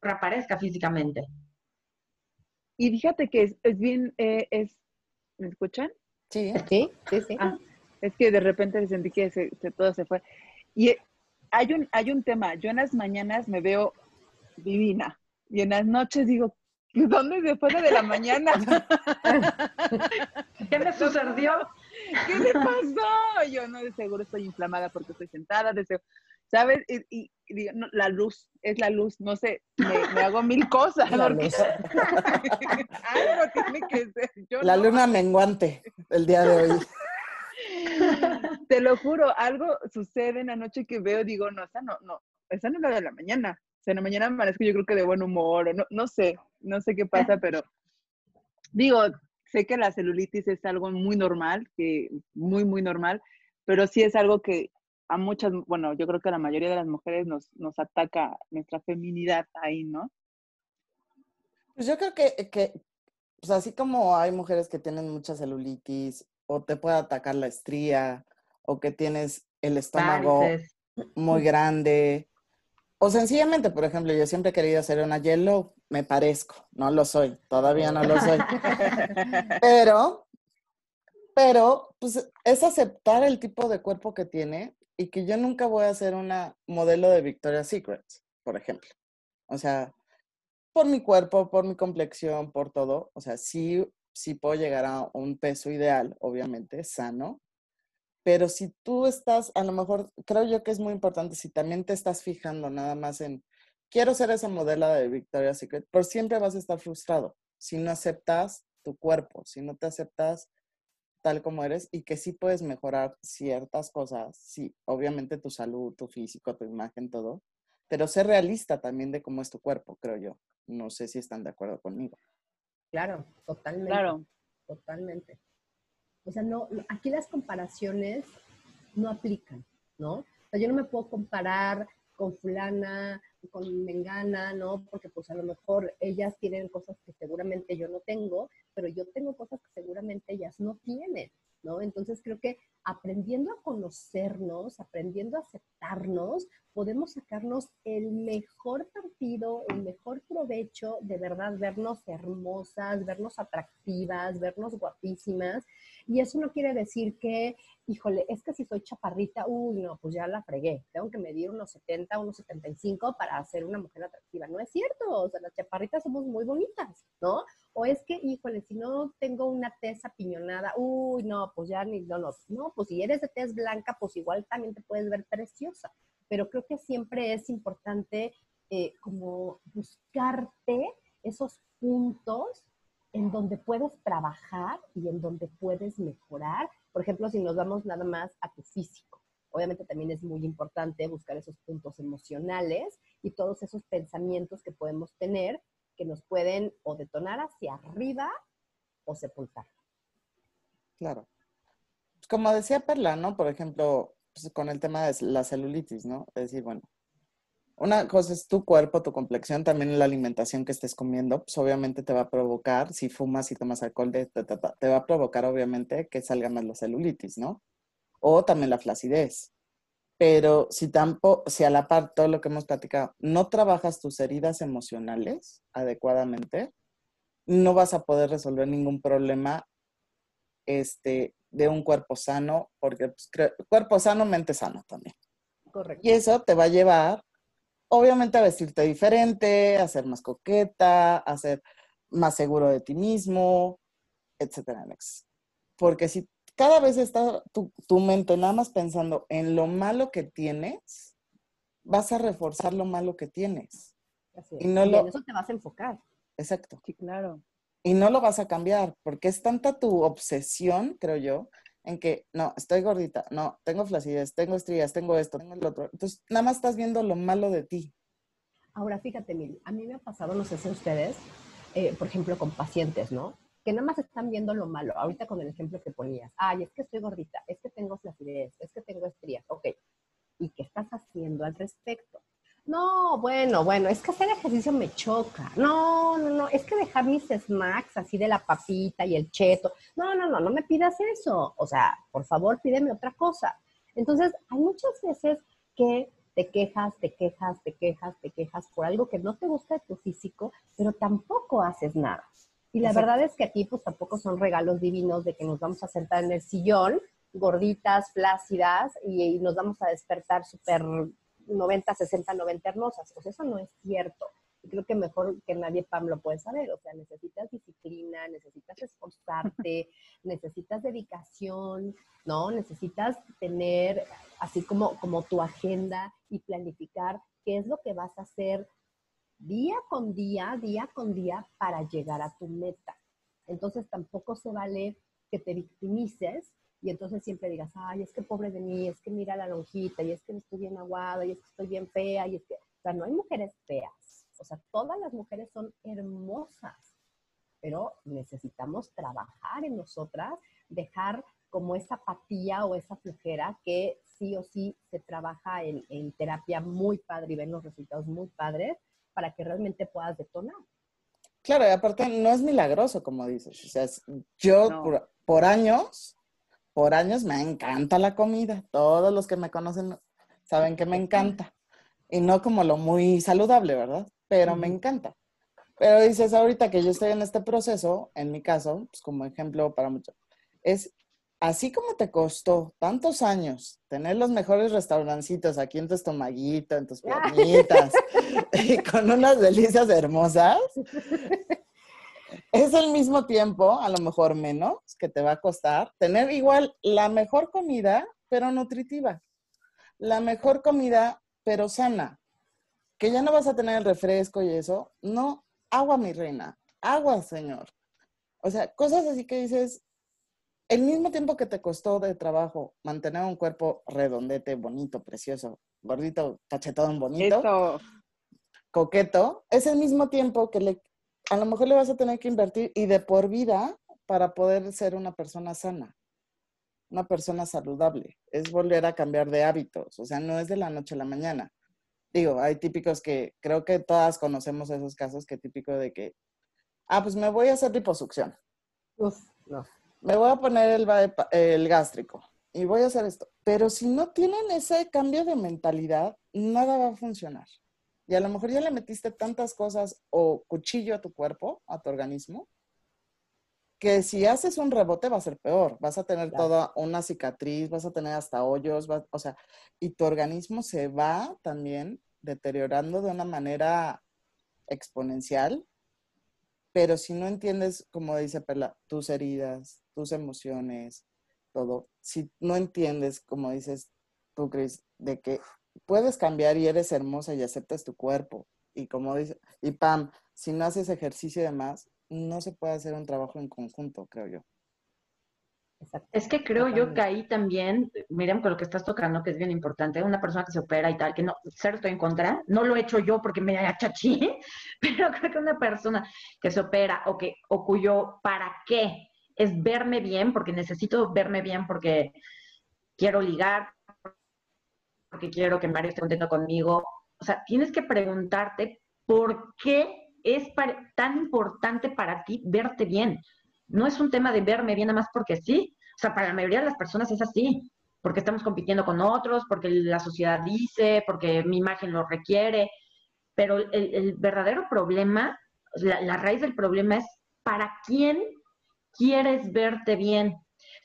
reaparezca físicamente. Y fíjate que es, bien, eh, es, ¿me escuchan? Sí, sí, sí. Ah, es que de repente sentí que se, todo se fue. Y hay un, hay un tema, yo en las mañanas me veo divina y en las noches digo, ¿dónde se fue de la mañana? ¿Qué me sucedió? ¿Qué le pasó? Yo no, de seguro estoy inflamada porque estoy sentada, de ¿sabes? Y, la luz, es la luz, no sé, me, hago mil cosas. La luz. Algo tiene que ser. la luna menguante el día de hoy. Te lo juro, algo sucede en la noche que veo, digo, no, esa no, no, esa no es la de la mañana. O sea, en la mañana me parece que yo creo que de buen humor, o no, no sé, no sé qué pasa, pero digo, sé que la celulitis es algo muy normal, que muy, muy normal, pero sí es algo que a muchas, bueno, yo creo que a la mayoría de las mujeres nos, nos ataca nuestra feminidad ahí, ¿no? Pues yo creo que, que pues así como hay mujeres que tienen mucha celulitis, o te puede atacar la estría, o que tienes el estómago muy grande, o sencillamente, por ejemplo, yo siempre he querido hacer una yellow, me parezco, no lo soy, todavía no lo soy. pero, pero, pues es aceptar el tipo de cuerpo que tiene y que yo nunca voy a ser una modelo de Victoria's Secret, por ejemplo. O sea, por mi cuerpo, por mi complexión, por todo. O sea, sí, sí puedo llegar a un peso ideal, obviamente, sano. Pero si tú estás, a lo mejor, creo yo que es muy importante, si también te estás fijando nada más en, quiero ser esa modelo de Victoria's Secret, por siempre vas a estar frustrado si no aceptas tu cuerpo, si no te aceptas tal como eres y que sí puedes mejorar ciertas cosas, sí, obviamente tu salud, tu físico, tu imagen, todo, pero ser realista también de cómo es tu cuerpo, creo yo. No sé si están de acuerdo conmigo. Claro, totalmente. Claro. Totalmente. O sea, no, aquí las comparaciones no aplican, ¿no? O sea, yo no me puedo comparar con fulana, con mengana, ¿no? Porque pues a lo mejor ellas tienen cosas que seguramente yo no tengo, pero yo tengo cosas que seguramente ellas no tienen, ¿no? Entonces creo que aprendiendo a conocernos, aprendiendo a aceptarnos, podemos sacarnos el mejor partido, el mejor provecho, de verdad, vernos hermosas, vernos atractivas, vernos guapísimas. Y eso no quiere decir que, híjole, es que si soy chaparrita, uy, no, pues ya la fregué. Tengo que medir unos 70, unos 75 para ser una mujer atractiva. No es cierto, o sea, las chaparritas somos muy bonitas, ¿no? O es que, híjole, si no tengo una tez apiñonada, uy, no, pues ya ni, no, no, no, pues si eres de tez blanca, pues igual también te puedes ver preciosa. Pero creo que siempre es importante eh, como buscarte esos puntos en donde puedes trabajar y en donde puedes mejorar. Por ejemplo, si nos vamos nada más a tu físico. Obviamente también es muy importante buscar esos puntos emocionales y todos esos pensamientos que podemos tener que nos pueden o detonar hacia arriba o sepultar. Claro. Como decía Perla, ¿no? Por ejemplo, pues, con el tema de la celulitis, ¿no? Es decir, bueno, una cosa es tu cuerpo, tu complexión, también la alimentación que estés comiendo, pues obviamente te va a provocar, si fumas y tomas alcohol, te, te va a provocar obviamente que salga más la celulitis, ¿no? O también la flacidez. Pero si tampoco, si a la par todo lo que hemos platicado, no trabajas tus heridas emocionales adecuadamente, no vas a poder resolver ningún problema este, de un cuerpo sano, porque pues, cuerpo sano, mente sana también. Correcto. Y eso te va a llevar, obviamente, a vestirte diferente, a ser más coqueta, a ser más seguro de ti mismo, etcétera. Porque si cada vez está tu, mente nada más pensando en lo malo que tienes, vas a reforzar lo malo que tienes. Y, no en eso te vas a enfocar. Exacto. Sí, claro. Y no lo vas a cambiar, porque es tanta tu obsesión, creo yo, en que, no, estoy gordita, no, tengo flacidez, tengo estrías, tengo esto, tengo el otro. Entonces, nada más estás viendo lo malo de ti. Ahora, fíjate, a mí me ha pasado, no sé si ustedes, eh, por ejemplo, con pacientes, ¿no? que nada más están viendo lo malo. Ahorita con el ejemplo que ponías, ay, es que estoy gordita, es que tengo flacidez, es que tengo estrías, ok. ¿Y qué estás haciendo al respecto? No, bueno, bueno, es que hacer ejercicio me choca. No, no, no, es que dejar mis snacks así de la papita y el cheto. No, no, no, no me pidas eso. O sea, por favor, pídeme otra cosa. Entonces, hay muchas veces que te quejas, te quejas, te quejas, te quejas por algo que no te gusta de tu físico, pero tampoco haces nada. Y la verdad es que aquí pues tampoco son regalos divinos de que nos vamos a sentar en el sillón, gorditas, flácidas, y, nos vamos a despertar súper 90, 60, 90 hermosas. Pues eso no es cierto. Y creo que mejor que nadie, Pam, lo puede saber. O sea, necesitas disciplina, necesitas esforzarte, necesitas dedicación, ¿no? Necesitas tener así como, como tu agenda y planificar qué es lo que vas a hacer día con día, día con día para llegar a tu meta. Entonces tampoco se vale que te victimices y entonces siempre digas, ay, es que pobre de mí, es que mira la lonjita, y es que estoy bien aguada, y es que estoy bien fea, y es que, o sea, no hay mujeres feas, o sea, todas las mujeres son hermosas, pero necesitamos trabajar en nosotras, dejar como esa apatía o esa flojera que sí o sí se trabaja en, en terapia muy padre y ven los resultados muy padres, para que realmente puedas detonar. Claro, y aparte no es milagroso, como dices. O sea, yo por, años, por años me encanta la comida. Todos los que me conocen saben que me encanta. Y no como lo muy saludable, ¿verdad? Pero me encanta. Pero dices ahorita que yo estoy en este proceso, en mi caso, pues como ejemplo para muchos, es así como te costó tantos años tener los mejores restaurancitos aquí en tu estomaguito, en tus piernitas, y con unas delicias hermosas, es el mismo tiempo, a lo mejor menos, que te va a costar tener igual la mejor comida, pero nutritiva. La mejor comida, pero sana. Que ya no vas a tener el refresco y eso. No, agua, mi reina. Agua, señor. O sea, cosas así que dices, el mismo tiempo que te costó de trabajo mantener un cuerpo redondete, bonito, precioso, gordito, cachetón, bonito, coqueto, es el mismo tiempo que le, a lo mejor le vas a tener que invertir y de por vida para poder ser una persona sana, una persona saludable. Es volver a cambiar de hábitos, o sea, no es de la noche a la mañana. digo, hay típicos que creo que todas conocemos esos casos que típico de que, ah, pues me voy a hacer liposucción. Uf, no. Me voy a poner el, el gástrico y voy a hacer esto. Pero si no tienen ese cambio de mentalidad, nada va a funcionar. Y a lo mejor ya le metiste tantas cosas o cuchillo a tu cuerpo, a tu organismo, que si haces un rebote va a ser peor. Vas a tener toda una cicatriz, vas a tener hasta hoyos, o sea, y tu organismo se va también deteriorando de una manera exponencial. Pero si no entiendes, como dice Perla, tus heridas, tus emociones, todo, si no entiendes, como dices tú, Cris, de que puedes cambiar y eres hermosa y aceptas tu cuerpo, y como dice, y Pam, si no haces ejercicio y demás, no se puede hacer un trabajo en conjunto, creo yo. Es que creo yo que ahí también, miren con lo que estás tocando, que es bien importante, una persona que se opera y tal, que no, cero estoy en contra, no lo he hecho yo porque me achachí, pero creo que una persona que se opera o que, o cuyo para qué es verme bien, porque necesito verme bien porque quiero ligar, porque quiero que Mario esté contento conmigo. O sea, tienes que preguntarte por qué es tan importante para ti verte bien. No es un tema de verme bien nada más porque sí. O sea, para la mayoría de las personas es así, porque estamos compitiendo con otros, porque la sociedad dice, porque mi imagen lo requiere. Pero el, verdadero problema, la, la, raíz del problema es para quién quieres verte bien.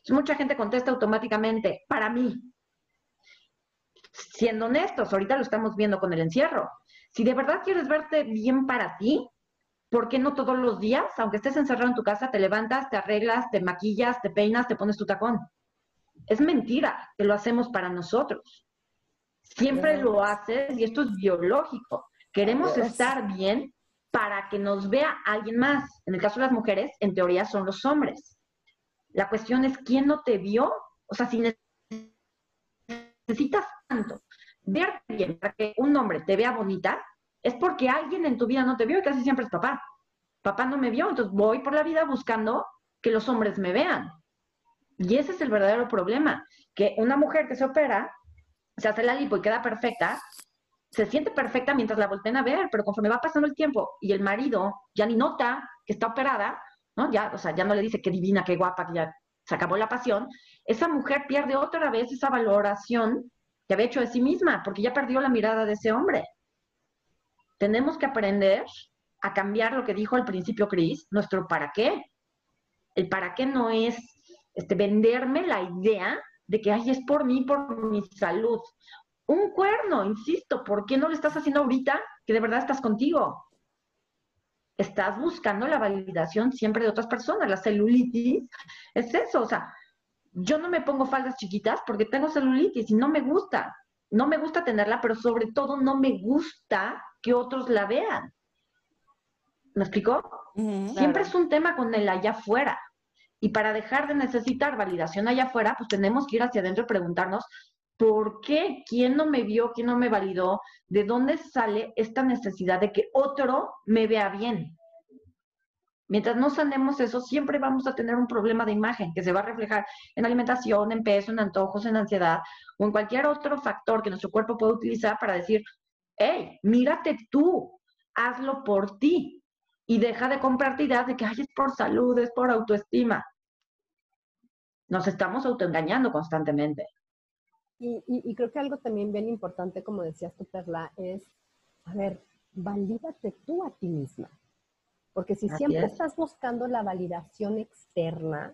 mucha gente contesta automáticamente, para mí. Siendo honestos, ahorita lo estamos viendo con el encierro. Si de verdad quieres verte bien para ti, ¿por qué no todos los días, aunque estés encerrado en tu casa, te levantas, te arreglas, te maquillas, te peinas, te pones tu tacón? Es mentira que lo hacemos para nosotros. Siempre lo haces y esto es biológico. Queremos estar bien para que nos vea alguien más. En el caso de las mujeres, en teoría son los hombres. La cuestión es quién no te vio. O sea, si necesitas tanto verte bien para que un hombre te vea bonita, es porque alguien en tu vida no te vio y casi siempre es papá. Papá no me vio, entonces voy por la vida buscando que los hombres me vean. Y ese es el verdadero problema, que una mujer que se opera, se hace la lipo y queda perfecta, se siente perfecta mientras la volteen a ver, pero conforme va pasando el tiempo y el marido ya ni nota que está operada, ¿no? Ya, o sea, ya no le dice qué divina, qué guapa, que ya se acabó la pasión, esa mujer pierde otra vez esa valoración que había hecho de sí misma, porque ya perdió la mirada de ese hombre tenemos que aprender a cambiar lo que dijo al principio Chris, nuestro para qué. El para qué no es este, venderme la idea de que ay, es por mí, por mi salud. Un cuerno, insisto, ¿por qué no lo estás haciendo ahorita que de verdad estás contigo? Estás buscando la validación siempre de otras personas. La celulitis es eso, o sea, yo no me pongo faldas chiquitas porque tengo celulitis y no me gusta. No me gusta tenerla, pero sobre todo no me gusta que otros la vean. ¿Me explicó? Siempre es un tema con el allá afuera. Y para dejar de necesitar validación allá afuera, pues tenemos que ir hacia adentro y preguntarnos, ¿por qué? ¿Quién no me vio? ¿Quién no me validó? ¿De dónde sale esta necesidad de que otro me vea bien? Mientras no sanemos eso, siempre vamos a tener un problema de imagen que se va a reflejar en alimentación, en peso, en antojos, en ansiedad o en cualquier otro factor que nuestro cuerpo pueda utilizar para decir, hey, mírate tú, hazlo por ti y deja de comprarte ideas de que Ay, es por salud, es por autoestima. Nos estamos autoengañando constantemente. Y, creo que algo también bien importante, como decías tú, Perla, es, a ver, valídate tú a ti misma. Porque si siempre estás buscando la validación externa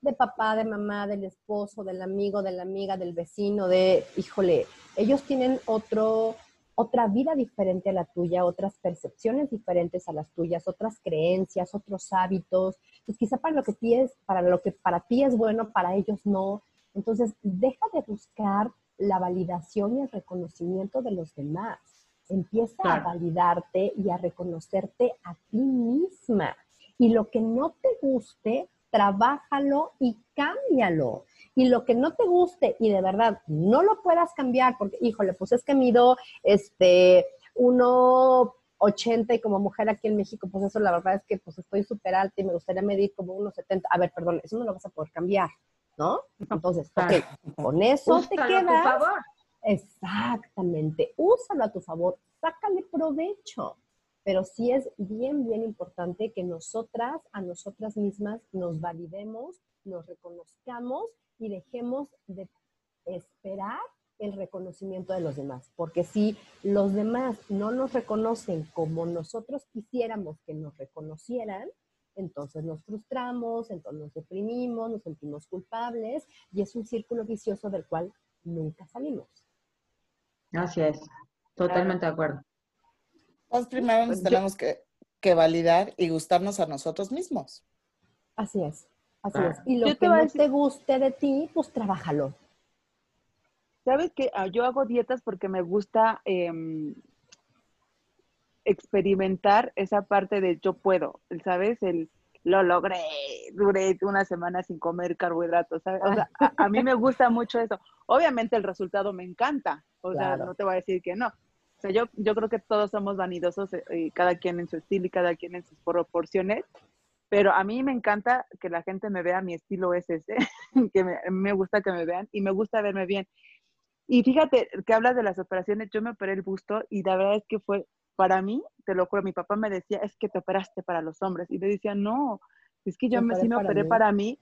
de papá, de mamá, del esposo, del amigo, de la amiga, del vecino, de, híjole, ellos tienen otro otra vida diferente a la tuya, otras percepciones diferentes a las tuyas, otras creencias, otros hábitos. Pues quizá para lo que ti es, para lo que para ti es bueno, para ellos no. Entonces, deja de buscar la validación y el reconocimiento de los demás. Empieza a validarte y a reconocerte a ti misma. Y lo que no te guste, trabájalo y cámbialo y lo que no te guste y de verdad no lo puedas cambiar, porque, híjole, pues es que mido este 1,80 y como mujer aquí en México, pues eso la verdad es que pues estoy súper alta y me gustaría medir como 1,70. A ver, perdón, eso no lo vas a poder cambiar, ¿no? Entonces, ok, con eso te quedas. favor. Exactamente, úsalo a tu favor, sácale provecho. Pero sí es bien, bien importante que nosotras, a nosotras mismas, nos validemos, nos reconozcamos y dejemos de esperar el reconocimiento de los demás. Porque si los demás no nos reconocen como nosotros quisiéramos que nos reconocieran, entonces nos frustramos, entonces nos deprimimos, nos sentimos culpables y es un círculo vicioso del cual nunca salimos. Así es, totalmente de acuerdo. Pues primero nos pues tenemos que, que, validar y gustarnos a nosotros mismos. Así es, así es. Y lo que no te guste de ti, pues trabájalo. Sabes que ah, yo hago dietas porque me gusta em, experimentar esa parte de yo puedo, ¿sabes? El lo logré, duré una semana sin comer carbohidratos. ¿sabes? O sea, a, mí me gusta mucho eso. Obviamente el resultado me encanta, o sea, no te voy a decir que no. O sea, yo, yo creo que todos somos vanidosos, eh, y cada quien en su estilo y cada quien en sus proporciones, pero a mí me encanta que la gente me vea, mi estilo es ese, que me, me gusta que me vean y me gusta verme bien. Y fíjate que hablas de las operaciones, yo me operé el busto y la verdad es que fue para mí, te lo juro, mi papá me decía, es que te operaste para los hombres. Y le decía, no, es que yo me, sí me operé para mí,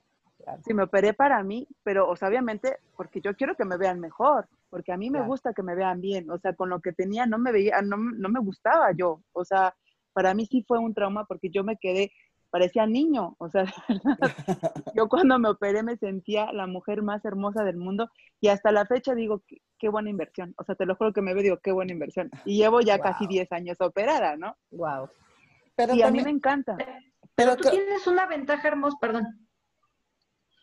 sí me operé para mí, pero, o sea, obviamente, porque yo quiero que me vean mejor, porque a mí me gusta que me vean bien. O sea, con lo que tenía no me veía, no, no me gustaba yo. O sea, para mí sí fue un trauma porque yo me quedé parecía niño, o sea, yo cuando me operé me sentía la mujer más hermosa del mundo y hasta la fecha digo, qué, buena inversión, o sea, te lo juro que me veo, digo, qué buena inversión. Y llevo ya casi 10 años operada, ¿no? Wow. Pero y a mí me encanta. Pero, tú tienes una ventaja hermosa, perdón.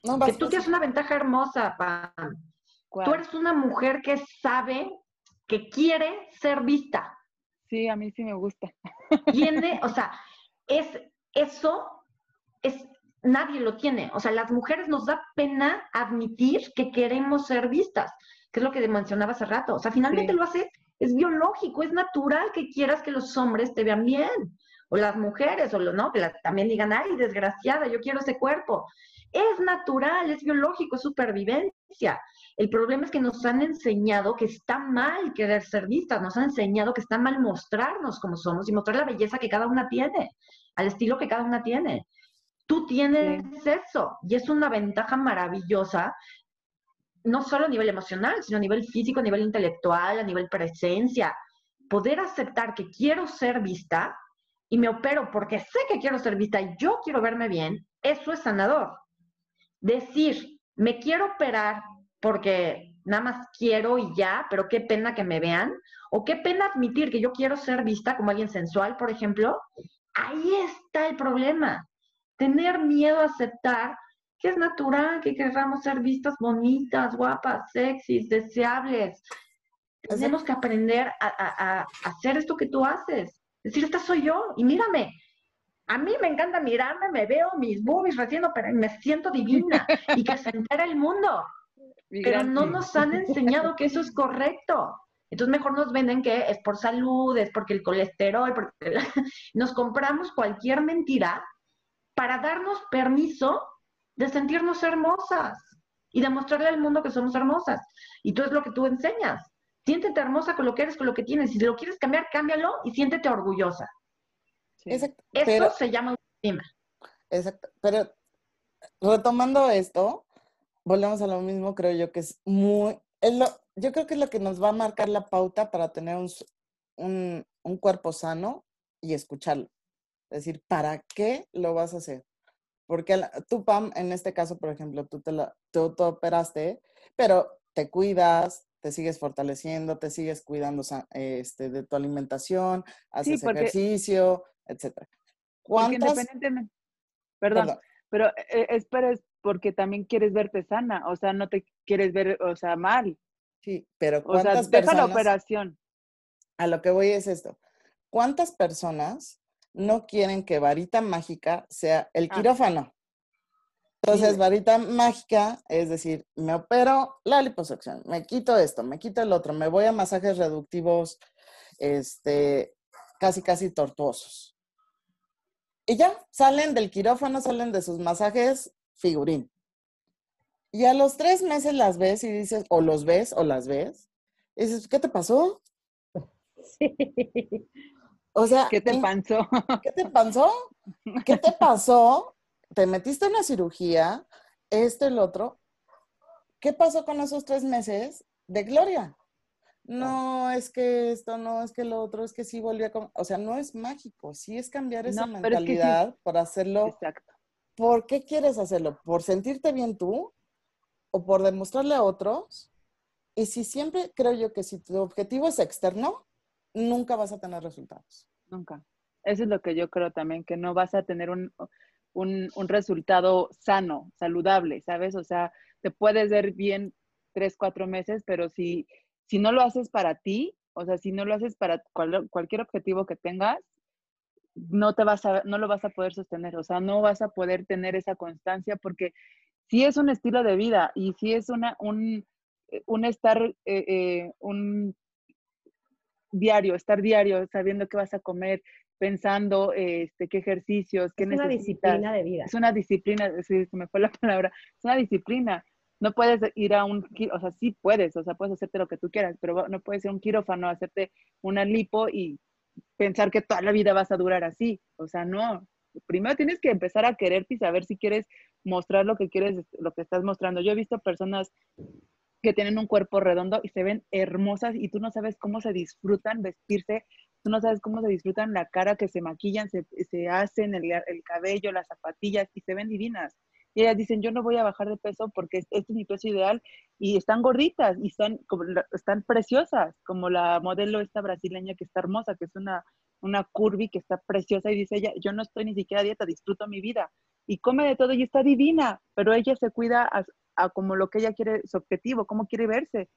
No, que tú tienes una ventaja hermosa, Pam. Tú eres una mujer que sabe que quiere ser vista. Sí, a mí sí me gusta. Tiene, o sea, es eso es, nadie lo tiene. O sea, las mujeres nos da pena admitir que queremos ser vistas, que es lo que mencionaba hace rato. O sea, finalmente lo hace, es biológico, es natural que quieras que los hombres te vean bien, o las mujeres, o lo, no, que también digan, ay, desgraciada, yo quiero ese cuerpo. Es natural, es biológico, es supervivencia. El problema es que nos han enseñado que está mal querer ser vistas, nos han enseñado que está mal mostrarnos como somos y mostrar la belleza que cada una tiene al estilo que cada una tiene. Tú tienes eso y es una ventaja maravillosa, no solo a nivel emocional, sino a nivel físico, a nivel intelectual, a nivel presencia. Poder aceptar que quiero ser vista y me opero porque sé que quiero ser vista y yo quiero verme bien, eso es sanador. Decir, me quiero operar porque nada más quiero y ya, pero qué pena que me vean, o qué pena admitir que yo quiero ser vista como alguien sensual, por ejemplo, Ahí está el problema. Tener miedo a aceptar que es natural que queramos ser vistas bonitas, guapas, sexys, deseables. Tenemos que aprender a, hacer esto que tú haces. Decir, esta soy yo y mírame. A mí me encanta mirarme, me veo mis boobies recién pero me siento divina y que se entera el mundo. Pero no nos han enseñado que eso es correcto. Entonces mejor nos venden que es por salud, es porque el colesterol, porque nos compramos cualquier mentira para darnos permiso de sentirnos hermosas y demostrarle al mundo que somos hermosas. Y tú es lo que tú enseñas. Siéntete hermosa con lo que eres, con lo que tienes. Si lo quieres cambiar, cámbialo y siéntete orgullosa. Exacto. Eso se llama autoestima. Exacto. Pero retomando esto, volvemos a lo mismo, creo yo que es muy, es lo, yo creo que es lo que nos va a marcar la pauta para tener un, cuerpo sano y escucharlo. Es decir, ¿para qué lo vas a hacer? Porque tú, Pam, en este caso, por ejemplo, tú te, la, tú operaste, pero te cuidas, te sigues fortaleciendo, te sigues cuidando este, de tu alimentación, haces ejercicio, etc. ¿Cuántas? Perdón, pero eh, espera, es porque también quieres verte sana, o sea, no te quieres ver, o sea, mal. Sí, pero ¿cuántas o sea, deja la operación. A lo que voy es esto. ¿Cuántas personas no quieren que varita mágica sea el ah. quirófano? Entonces, varita mágica es decir, me opero la liposucción, me quito esto, me quito el otro, me voy a masajes reductivos, este, casi, casi tortuosos. Y ya, salen del quirófano, salen de sus masajes figurín. Y a los tres meses las ves y dices, o los ves o las ves, Y dices, ¿qué te pasó? Sí. O sea, ¿Qué te pasó? ¿Qué te pasó? ¿Qué te pasó? Te metiste en una cirugía, esto lo otro. ¿Qué pasó con esos tres meses de gloria? No, es que esto, no, es que lo otro, es que sí volvió a... O sea, no es mágico, sí es cambiar esa No, pero es que sí. mentalidad por hacerlo. Exacto. ¿Por qué quieres hacerlo? ¿Por sentirte bien tú? ¿O por demostrarle a otros? Y si siempre creo yo que si tu objetivo es externo, nunca vas a tener resultados. Nunca. Eso es lo que yo creo también, que no vas a tener un, un, un resultado sano, saludable, ¿sabes? O sea, te puedes ver bien tres, cuatro meses, pero si, si no lo haces para ti, o sea, si no lo haces para cual- cualquier objetivo que tengas, no te vas a, no lo vas a poder sostener, o sea, no vas a poder tener esa constancia porque si es un estilo de vida y si es una, un, eh, un estar, eh, eh, un diario, estar diario, sabiendo qué vas a comer, pensando este, qué ejercicios, qué Es una necesitas. disciplina de vida. Es una disciplina, sí, se me fue la palabra, es una disciplina. No puedes ir a un, o sea, sí puedes, o sea, puedes hacerte lo que tú quieras, pero no puedes ir a un quirófano, hacerte una lipo y pensar que toda la vida vas a durar así. O sea, no. Primero tienes que empezar a quererte y saber si quieres mostrar lo que quieres, lo que estás mostrando. Yo he visto personas que tienen un cuerpo redondo y se ven hermosas y tú no sabes cómo se disfrutan vestirse, tú no sabes cómo se disfrutan la cara, que se maquillan, se, se hacen el, el cabello, las zapatillas y se ven divinas. Y ellas dicen, yo no voy a bajar de peso porque este es mi peso ideal y están gorditas y están, como están preciosas, como la modelo esta brasileña que está hermosa, que es una, una curvy que está preciosa y dice ella, yo no estoy ni siquiera a dieta, disfruto mi vida y come de todo y está divina, pero ella se cuida a, a como lo que ella quiere, su objetivo, cómo quiere verse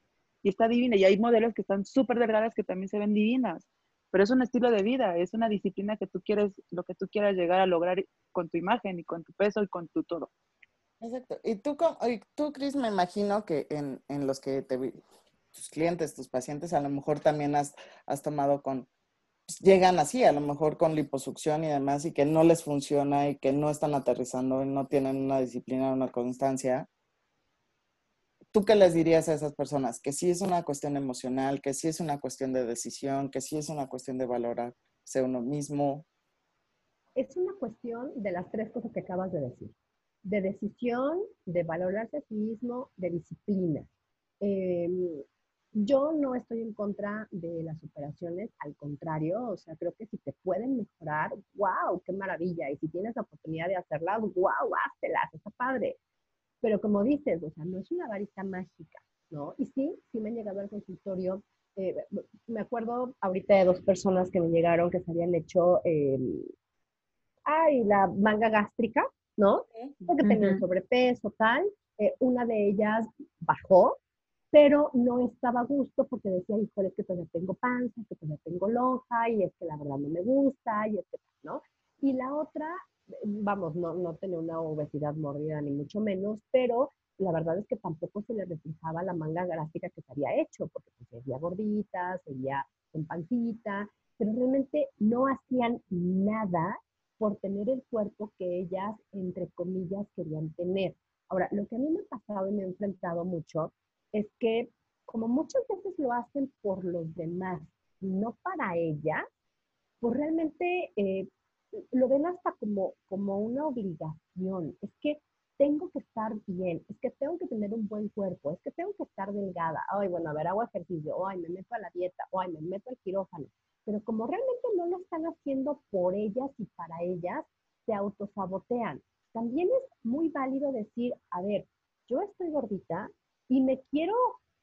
y está divina y hay modelos que están súper delgadas que también se ven divinas, pero es un estilo de vida, es una disciplina que tú quieres, lo que tú quieras llegar a lograr con tu imagen y con tu peso y con tu todo. Exacto. Y tú, y tú Cris, me imagino que en, en los que te tus clientes, tus pacientes, a lo mejor también has, has tomado con, llegan así, a lo mejor con liposucción y demás, y que no les funciona y que no están aterrizando y no tienen una disciplina, una constancia. ¿Tú qué les dirías a esas personas? Que sí es una cuestión emocional, que sí es una cuestión de decisión, que sí es una cuestión de valorarse uno mismo. Es una cuestión de las tres cosas que acabas de decir. De decisión, de valorarse a sí mismo, de disciplina. Eh, yo no estoy en contra de las operaciones, al contrario, o sea, creo que si te pueden mejorar, wow, qué maravilla. Y si tienes la oportunidad de hacerlas, wow, háztelas, está padre. Pero como dices, o sea, no es una varita mágica, ¿no? Y sí, sí me han llegado al consultorio. eh, me acuerdo ahorita de dos personas que me llegaron que se habían hecho el, ay, la manga gástrica, ¿no? Porque tenían sobrepeso, tal. Eh, una de ellas bajó, pero no estaba a gusto porque decía, híjole, es que todavía tengo panza, es que todavía tengo lonja, y es que la verdad no me gusta, y es que, ¿no? Y la otra, vamos, no, no tenía una obesidad mórbida ni mucho menos, pero la verdad es que tampoco se le reflejaba la manga gástrica que se había hecho, porque pues, gordita, seguía con pancita, pero realmente no hacían nada por tener el cuerpo que ellas, entre comillas, querían tener. Ahora, lo que a mí me ha pasado y me he enfrentado mucho es que como muchas veces lo hacen por los demás no para ellas, pues realmente eh, lo ven hasta como, como una obligación. Es que tengo que estar bien, es que tengo que tener un buen cuerpo, es que tengo que estar delgada. Ay, bueno, a ver, hago ejercicio, ay, me meto a la dieta, ay, me meto al quirófano. Pero como realmente no lo están haciendo por ellas y para ellas, se autosabotean. También es muy válido decir, a ver, yo estoy gordita y me quiero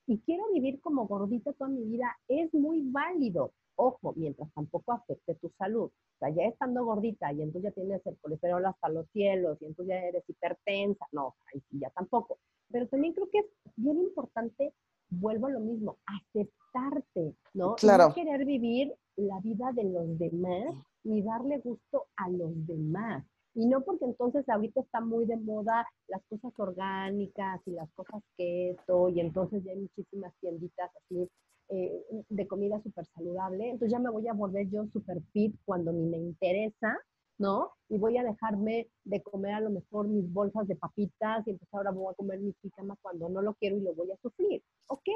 y quiero vivir como gordita toda mi vida, es muy válido. Ojo, mientras tampoco afecte tu salud. O sea, ya estando gordita y entonces ya tienes el colesterol hasta los cielos y entonces ya eres hipertensa, no, ahí sí ya tampoco. Pero también creo que es bien importante, vuelvo a lo mismo, aceptarte, ¿no? Y Claro. no querer vivir la vida de los demás ni darle gusto a los demás. Y no porque entonces ahorita está muy de moda las cosas orgánicas y las cosas keto, y entonces ya hay muchísimas tienditas así eh, de comida súper saludable. Entonces ya me voy a volver yo súper fit cuando ni me interesa, ¿no? Y voy a dejarme de comer a lo mejor mis bolsas de papitas y entonces ahora voy a comer mi pijama cuando no lo quiero y lo voy a sufrir. Ok,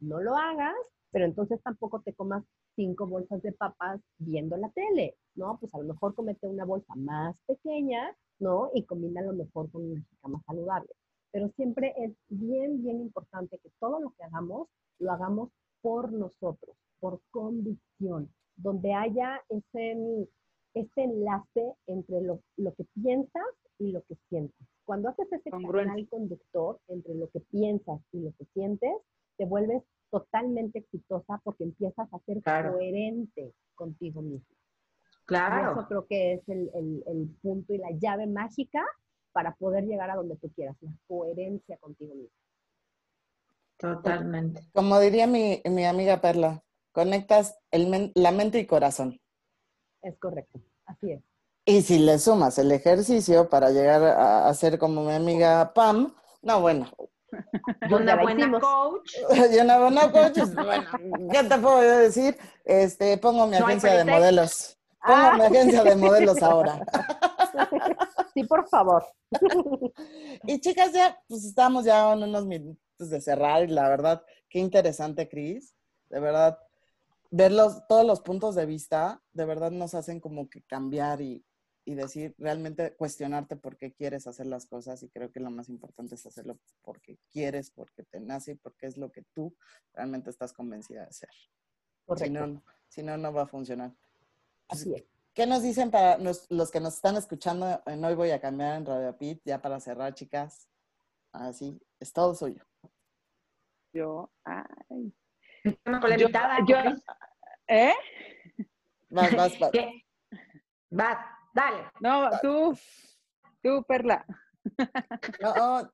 no lo hagas, pero entonces tampoco te comas cinco bolsas de papas viendo la tele, ¿no? Pues a lo mejor comete una bolsa más pequeña, ¿no? Y combina lo mejor con una chica más saludable. Pero siempre es bien, bien importante que todo lo que hagamos, lo hagamos por nosotros, por convicción, donde haya ese, ese enlace entre lo, lo que piensas y lo que sientes. Cuando haces ese canal conductor entre lo que piensas y lo que sientes, te vuelves totalmente exitosa porque empiezas a ser coherente contigo mismo. Claro. eso creo que es el, el, punto y la llave mágica para poder llegar a donde tú quieras, la coherencia contigo mismo. Totalmente. Como diría mi, mi amiga Perla, conectas el la mente y corazón. Es correcto, así es. Y si le sumas el ejercicio para llegar a, a ser como mi amiga Pam, no, bueno, y una buena coach. Y una buena coach, bueno, ¿qué te puedo decir? Este, pongo mi agencia de modelos. Pongo mi ah. agencia de modelos ahora. Sí, por favor. Y chicas, ya, pues estamos ya en unos minutos de cerrar y la verdad, qué interesante, Cris. De verdad, ver todos los puntos de vista, de verdad nos hacen como que cambiar y, y decir, realmente cuestionarte por qué quieres hacer las cosas y creo que lo más importante es hacerlo porque quieres, porque te nace y porque es lo que tú realmente estás convencida de hacer. Si no, si no, no va a funcionar. Pues, Así es. ¿Qué nos dicen para los que nos están escuchando en Hoy Voy a Cambiar en Radio Pit? Ya para cerrar, chicas. Así, es todo suyo. Yo, ay. La invitada. Yo, ¿Eh? Vas, vas, vas. Vas. Dale. No, tú, tú, Perla. No,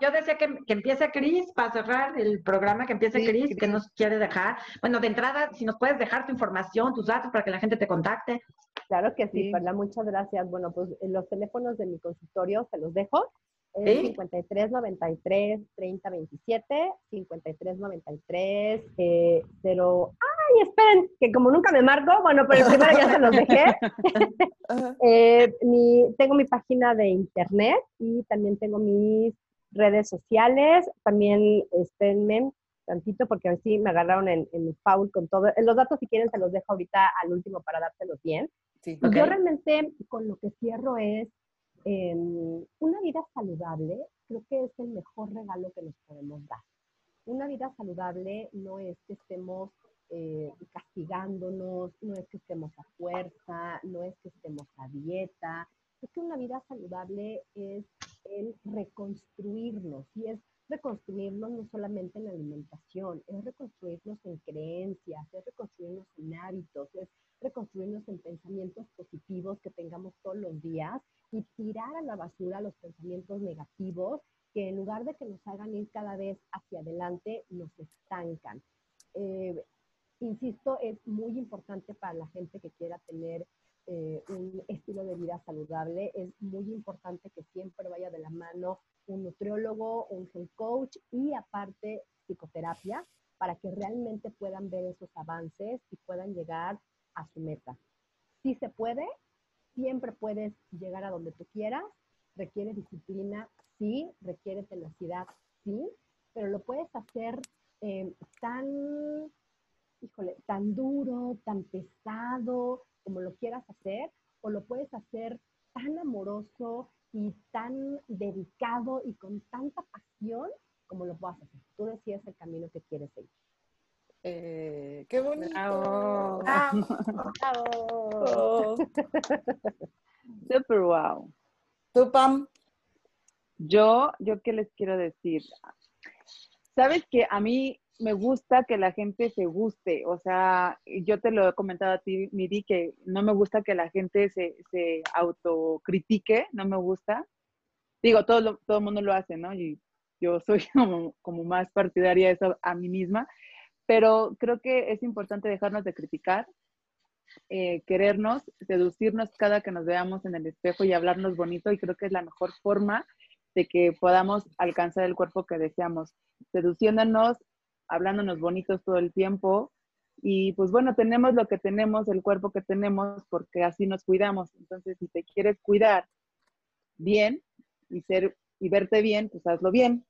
yo decía que, que empiece Cris para cerrar el programa, que empiece Cris, que nos quiere dejar. Bueno, de entrada, si nos puedes dejar tu información, tus datos para que la gente te contacte. Claro que sí, Perla, muchas gracias. Bueno, pues los teléfonos de mi consultorio se los dejo. ¿Sí? 53 93 30 27 53 93 eh, 0 ay esperen que como nunca me marco bueno pero el primero ya se los dejé. Eh, mi, tengo mi página de internet y también tengo mis redes sociales. También espérenme tantito porque así me agarraron en, en foul con todo. Los datos si quieren se los dejo ahorita al último para dárselos bien. Sí, yo realmente con lo que cierro es Em, una vida saludable creo que es el mejor regalo que nos podemos dar. Una vida saludable no es que estemos eh, castigándonos, no es que estemos a fuerza, no es que estemos a dieta. Es que una vida saludable es el reconstruirnos y es reconstruirnos no solamente en alimentación, es reconstruirnos en creencias, es reconstruirnos en hábitos, es reconstruirnos en pensamientos positivos que tengamos todos los días y tirar a la basura los pensamientos negativos que en lugar de que nos hagan ir cada vez hacia adelante, nos estancan. Eh, insisto, es muy importante para la gente que quiera tener eh, un estilo de vida saludable, es muy importante que siempre vaya de la mano un nutriólogo, un health coach y aparte psicoterapia para que realmente puedan ver esos avances y puedan llegar a su meta. Si se puede, siempre puedes llegar a donde tú quieras, requiere disciplina, sí, requiere tenacidad, sí, pero lo puedes hacer eh, tan, híjole, tan duro, tan pesado, como lo quieras hacer, o lo puedes hacer tan amoroso y tan dedicado y con tanta pasión como lo puedas hacer. Tú decides el camino que quieres seguir. Eh, ¡Qué bonito! Super wow. ¿Tú, Pam? Yo, yo qué les quiero decir. Sabes que a mí me gusta que la gente se guste. O sea, yo te lo he comentado a ti, Miri, que no me gusta que la gente se, se autocritique, no me gusta. Digo, todo, todo mundo lo hace, ¿no? Y yo soy como, como más partidaria eso a mí misma pero creo que es importante dejarnos de criticar, eh, querernos, seducirnos cada que nos veamos en el espejo y hablarnos bonito y creo que es la mejor forma de que podamos alcanzar el cuerpo que deseamos, seduciéndonos, hablándonos bonitos todo el tiempo y pues bueno, tenemos lo que tenemos, el cuerpo que tenemos porque así nos cuidamos. Entonces, si te quieres cuidar bien y ser y verte bien, pues hazlo bien.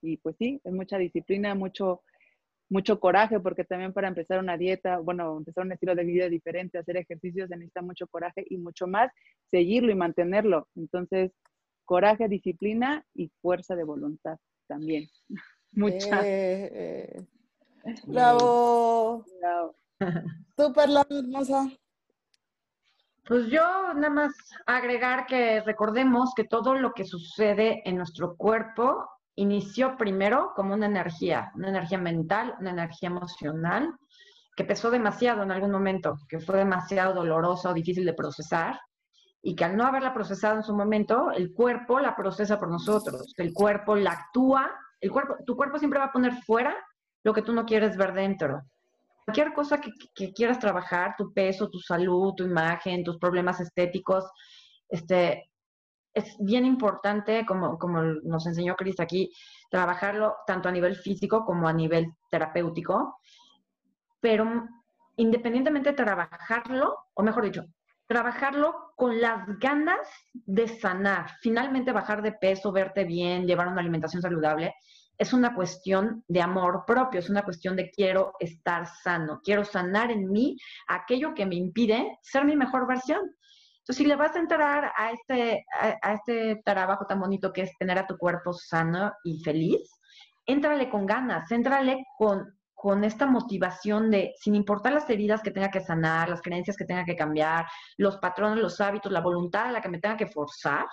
Y pues sí, es mucha disciplina, mucho mucho coraje, porque también para empezar una dieta, bueno, empezar un estilo de vida diferente, hacer ejercicios, se necesita mucho coraje y mucho más seguirlo y mantenerlo. Entonces, coraje, disciplina y fuerza de voluntad también. Mucha. Eh, bravo. Bravo. ¿Tú, Perla, hermosa? Pues yo nada más agregar que recordemos que todo lo que sucede en nuestro cuerpo inició primero como una energía, una energía mental, una energía emocional, que pesó demasiado en algún momento, que fue demasiado dolorosa o difícil de procesar, y que al no haberla procesado en su momento, el cuerpo la procesa por nosotros, el cuerpo la actúa, el cuerpo, tu cuerpo siempre va a poner fuera lo que tú no quieres ver dentro. Cualquier cosa que, quieras trabajar, tu peso, tu salud, tu imagen, tus problemas estéticos, este, es bien importante, como, como nos enseñó Cris aquí, trabajarlo tanto a nivel físico como a nivel terapéutico, pero independientemente de trabajarlo, o mejor dicho, trabajarlo con las ganas de sanar, finalmente bajar de peso, verte bien, llevar una alimentación saludable, es una cuestión de amor propio, es una cuestión de quiero estar sano, quiero sanar en mí aquello que me impide ser mi mejor versión. Entonces, si le vas a entrar a este, a, este trabajo tan bonito que es tener a tu cuerpo sano y feliz, éntrale con ganas, éntrale con, con esta motivación de, sin importar las heridas que tenga que sanar, las creencias que tenga que cambiar, los patrones, los hábitos, la voluntad a la que me tenga que forzar,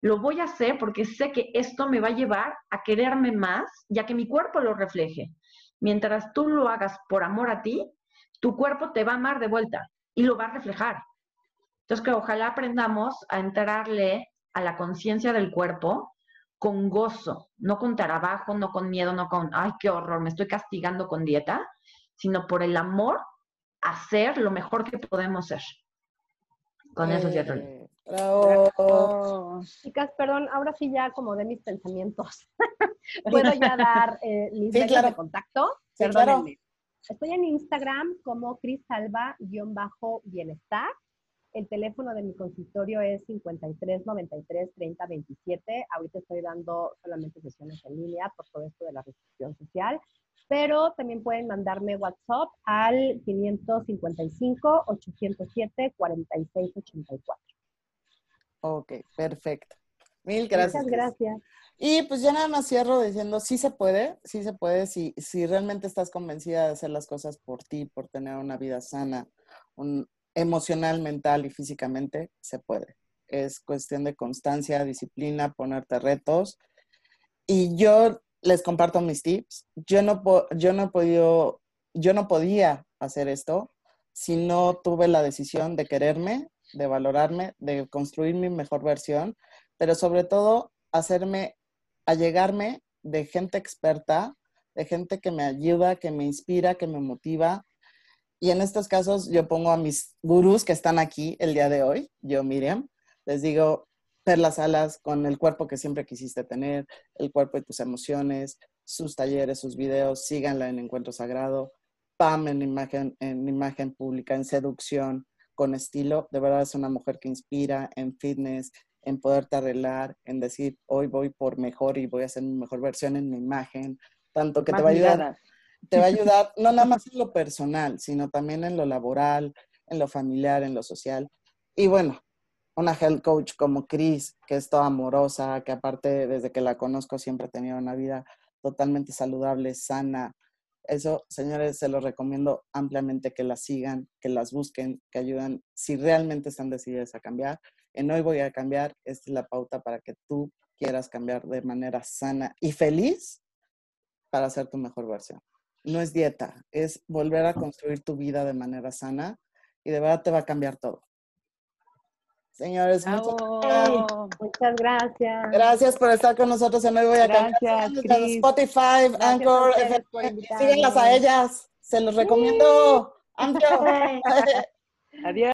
lo voy a hacer porque sé que esto me va a llevar a quererme más, ya que mi cuerpo lo refleje. Mientras tú lo hagas por amor a ti, tu cuerpo te va a amar de vuelta y lo va a reflejar. Entonces, que ojalá aprendamos a entrarle a la conciencia del cuerpo con gozo, no con trabajo, no con miedo, no con, ay, qué horror, me estoy castigando con dieta, sino por el amor a hacer lo mejor que podemos ser. Con eso ya eh, Bravo. Chicas, perdón, ahora sí ya como de mis pensamientos. ¿Puedo ya dar eh, mis sí, de contacto? Sí, Estoy en Instagram como crisalba-bienestar. El teléfono de mi consultorio es 53 93 30 27. Ahorita estoy dando solamente sesiones en línea por todo esto de la restricción social, pero también pueden mandarme WhatsApp al 555 807 4684. Ok, perfecto. Mil gracias. Muchas gracias. Y pues ya nada más cierro diciendo, sí se puede, sí se puede, si, si realmente estás convencida de hacer las cosas por ti, por tener una vida sana, un, emocional, mental y físicamente, se puede. Es cuestión de constancia, disciplina, ponerte retos. Y yo les comparto mis tips. Yo no, yo no he yo no podía hacer esto si no tuve la decisión de quererme, de valorarme, de construir mi mejor versión, pero sobre todo hacerme, allegarme de gente experta, de gente que me ayuda, que me inspira, que me motiva, y en estos casos yo pongo a mis gurús que están aquí el día de hoy, yo Miriam, les digo, las alas con el cuerpo que siempre quisiste tener, el cuerpo de tus emociones, sus talleres, sus videos, síganla en Encuentro Sagrado, Pam en imagen, en imagen pública, en seducción, con estilo. De verdad es una mujer que inspira en fitness, en poderte arreglar, en decir, hoy voy por mejor y voy a hacer mi mejor versión en mi imagen. Tanto que te va a ayudar te va a ayudar no nada más en lo personal, sino también en lo laboral, en lo familiar, en lo social. Y bueno, una health coach como Chris, que es toda amorosa, que aparte desde que la conozco siempre ha tenido una vida totalmente saludable, sana. Eso, señores, se los recomiendo ampliamente que las sigan, que las busquen, que ayuden si realmente están decididas a cambiar. En hoy voy a cambiar, esta es la pauta para que tú quieras cambiar de manera sana y feliz para ser tu mejor versión no es dieta, es volver a construir tu vida de manera sana y de verdad te va a cambiar todo. Señores, muchas, gracias. Gracias por estar con nosotros en Hoy Voy a Gracias, Spotify, Anchor, síguenlas a ellas. Se los recomiendo. Adiós.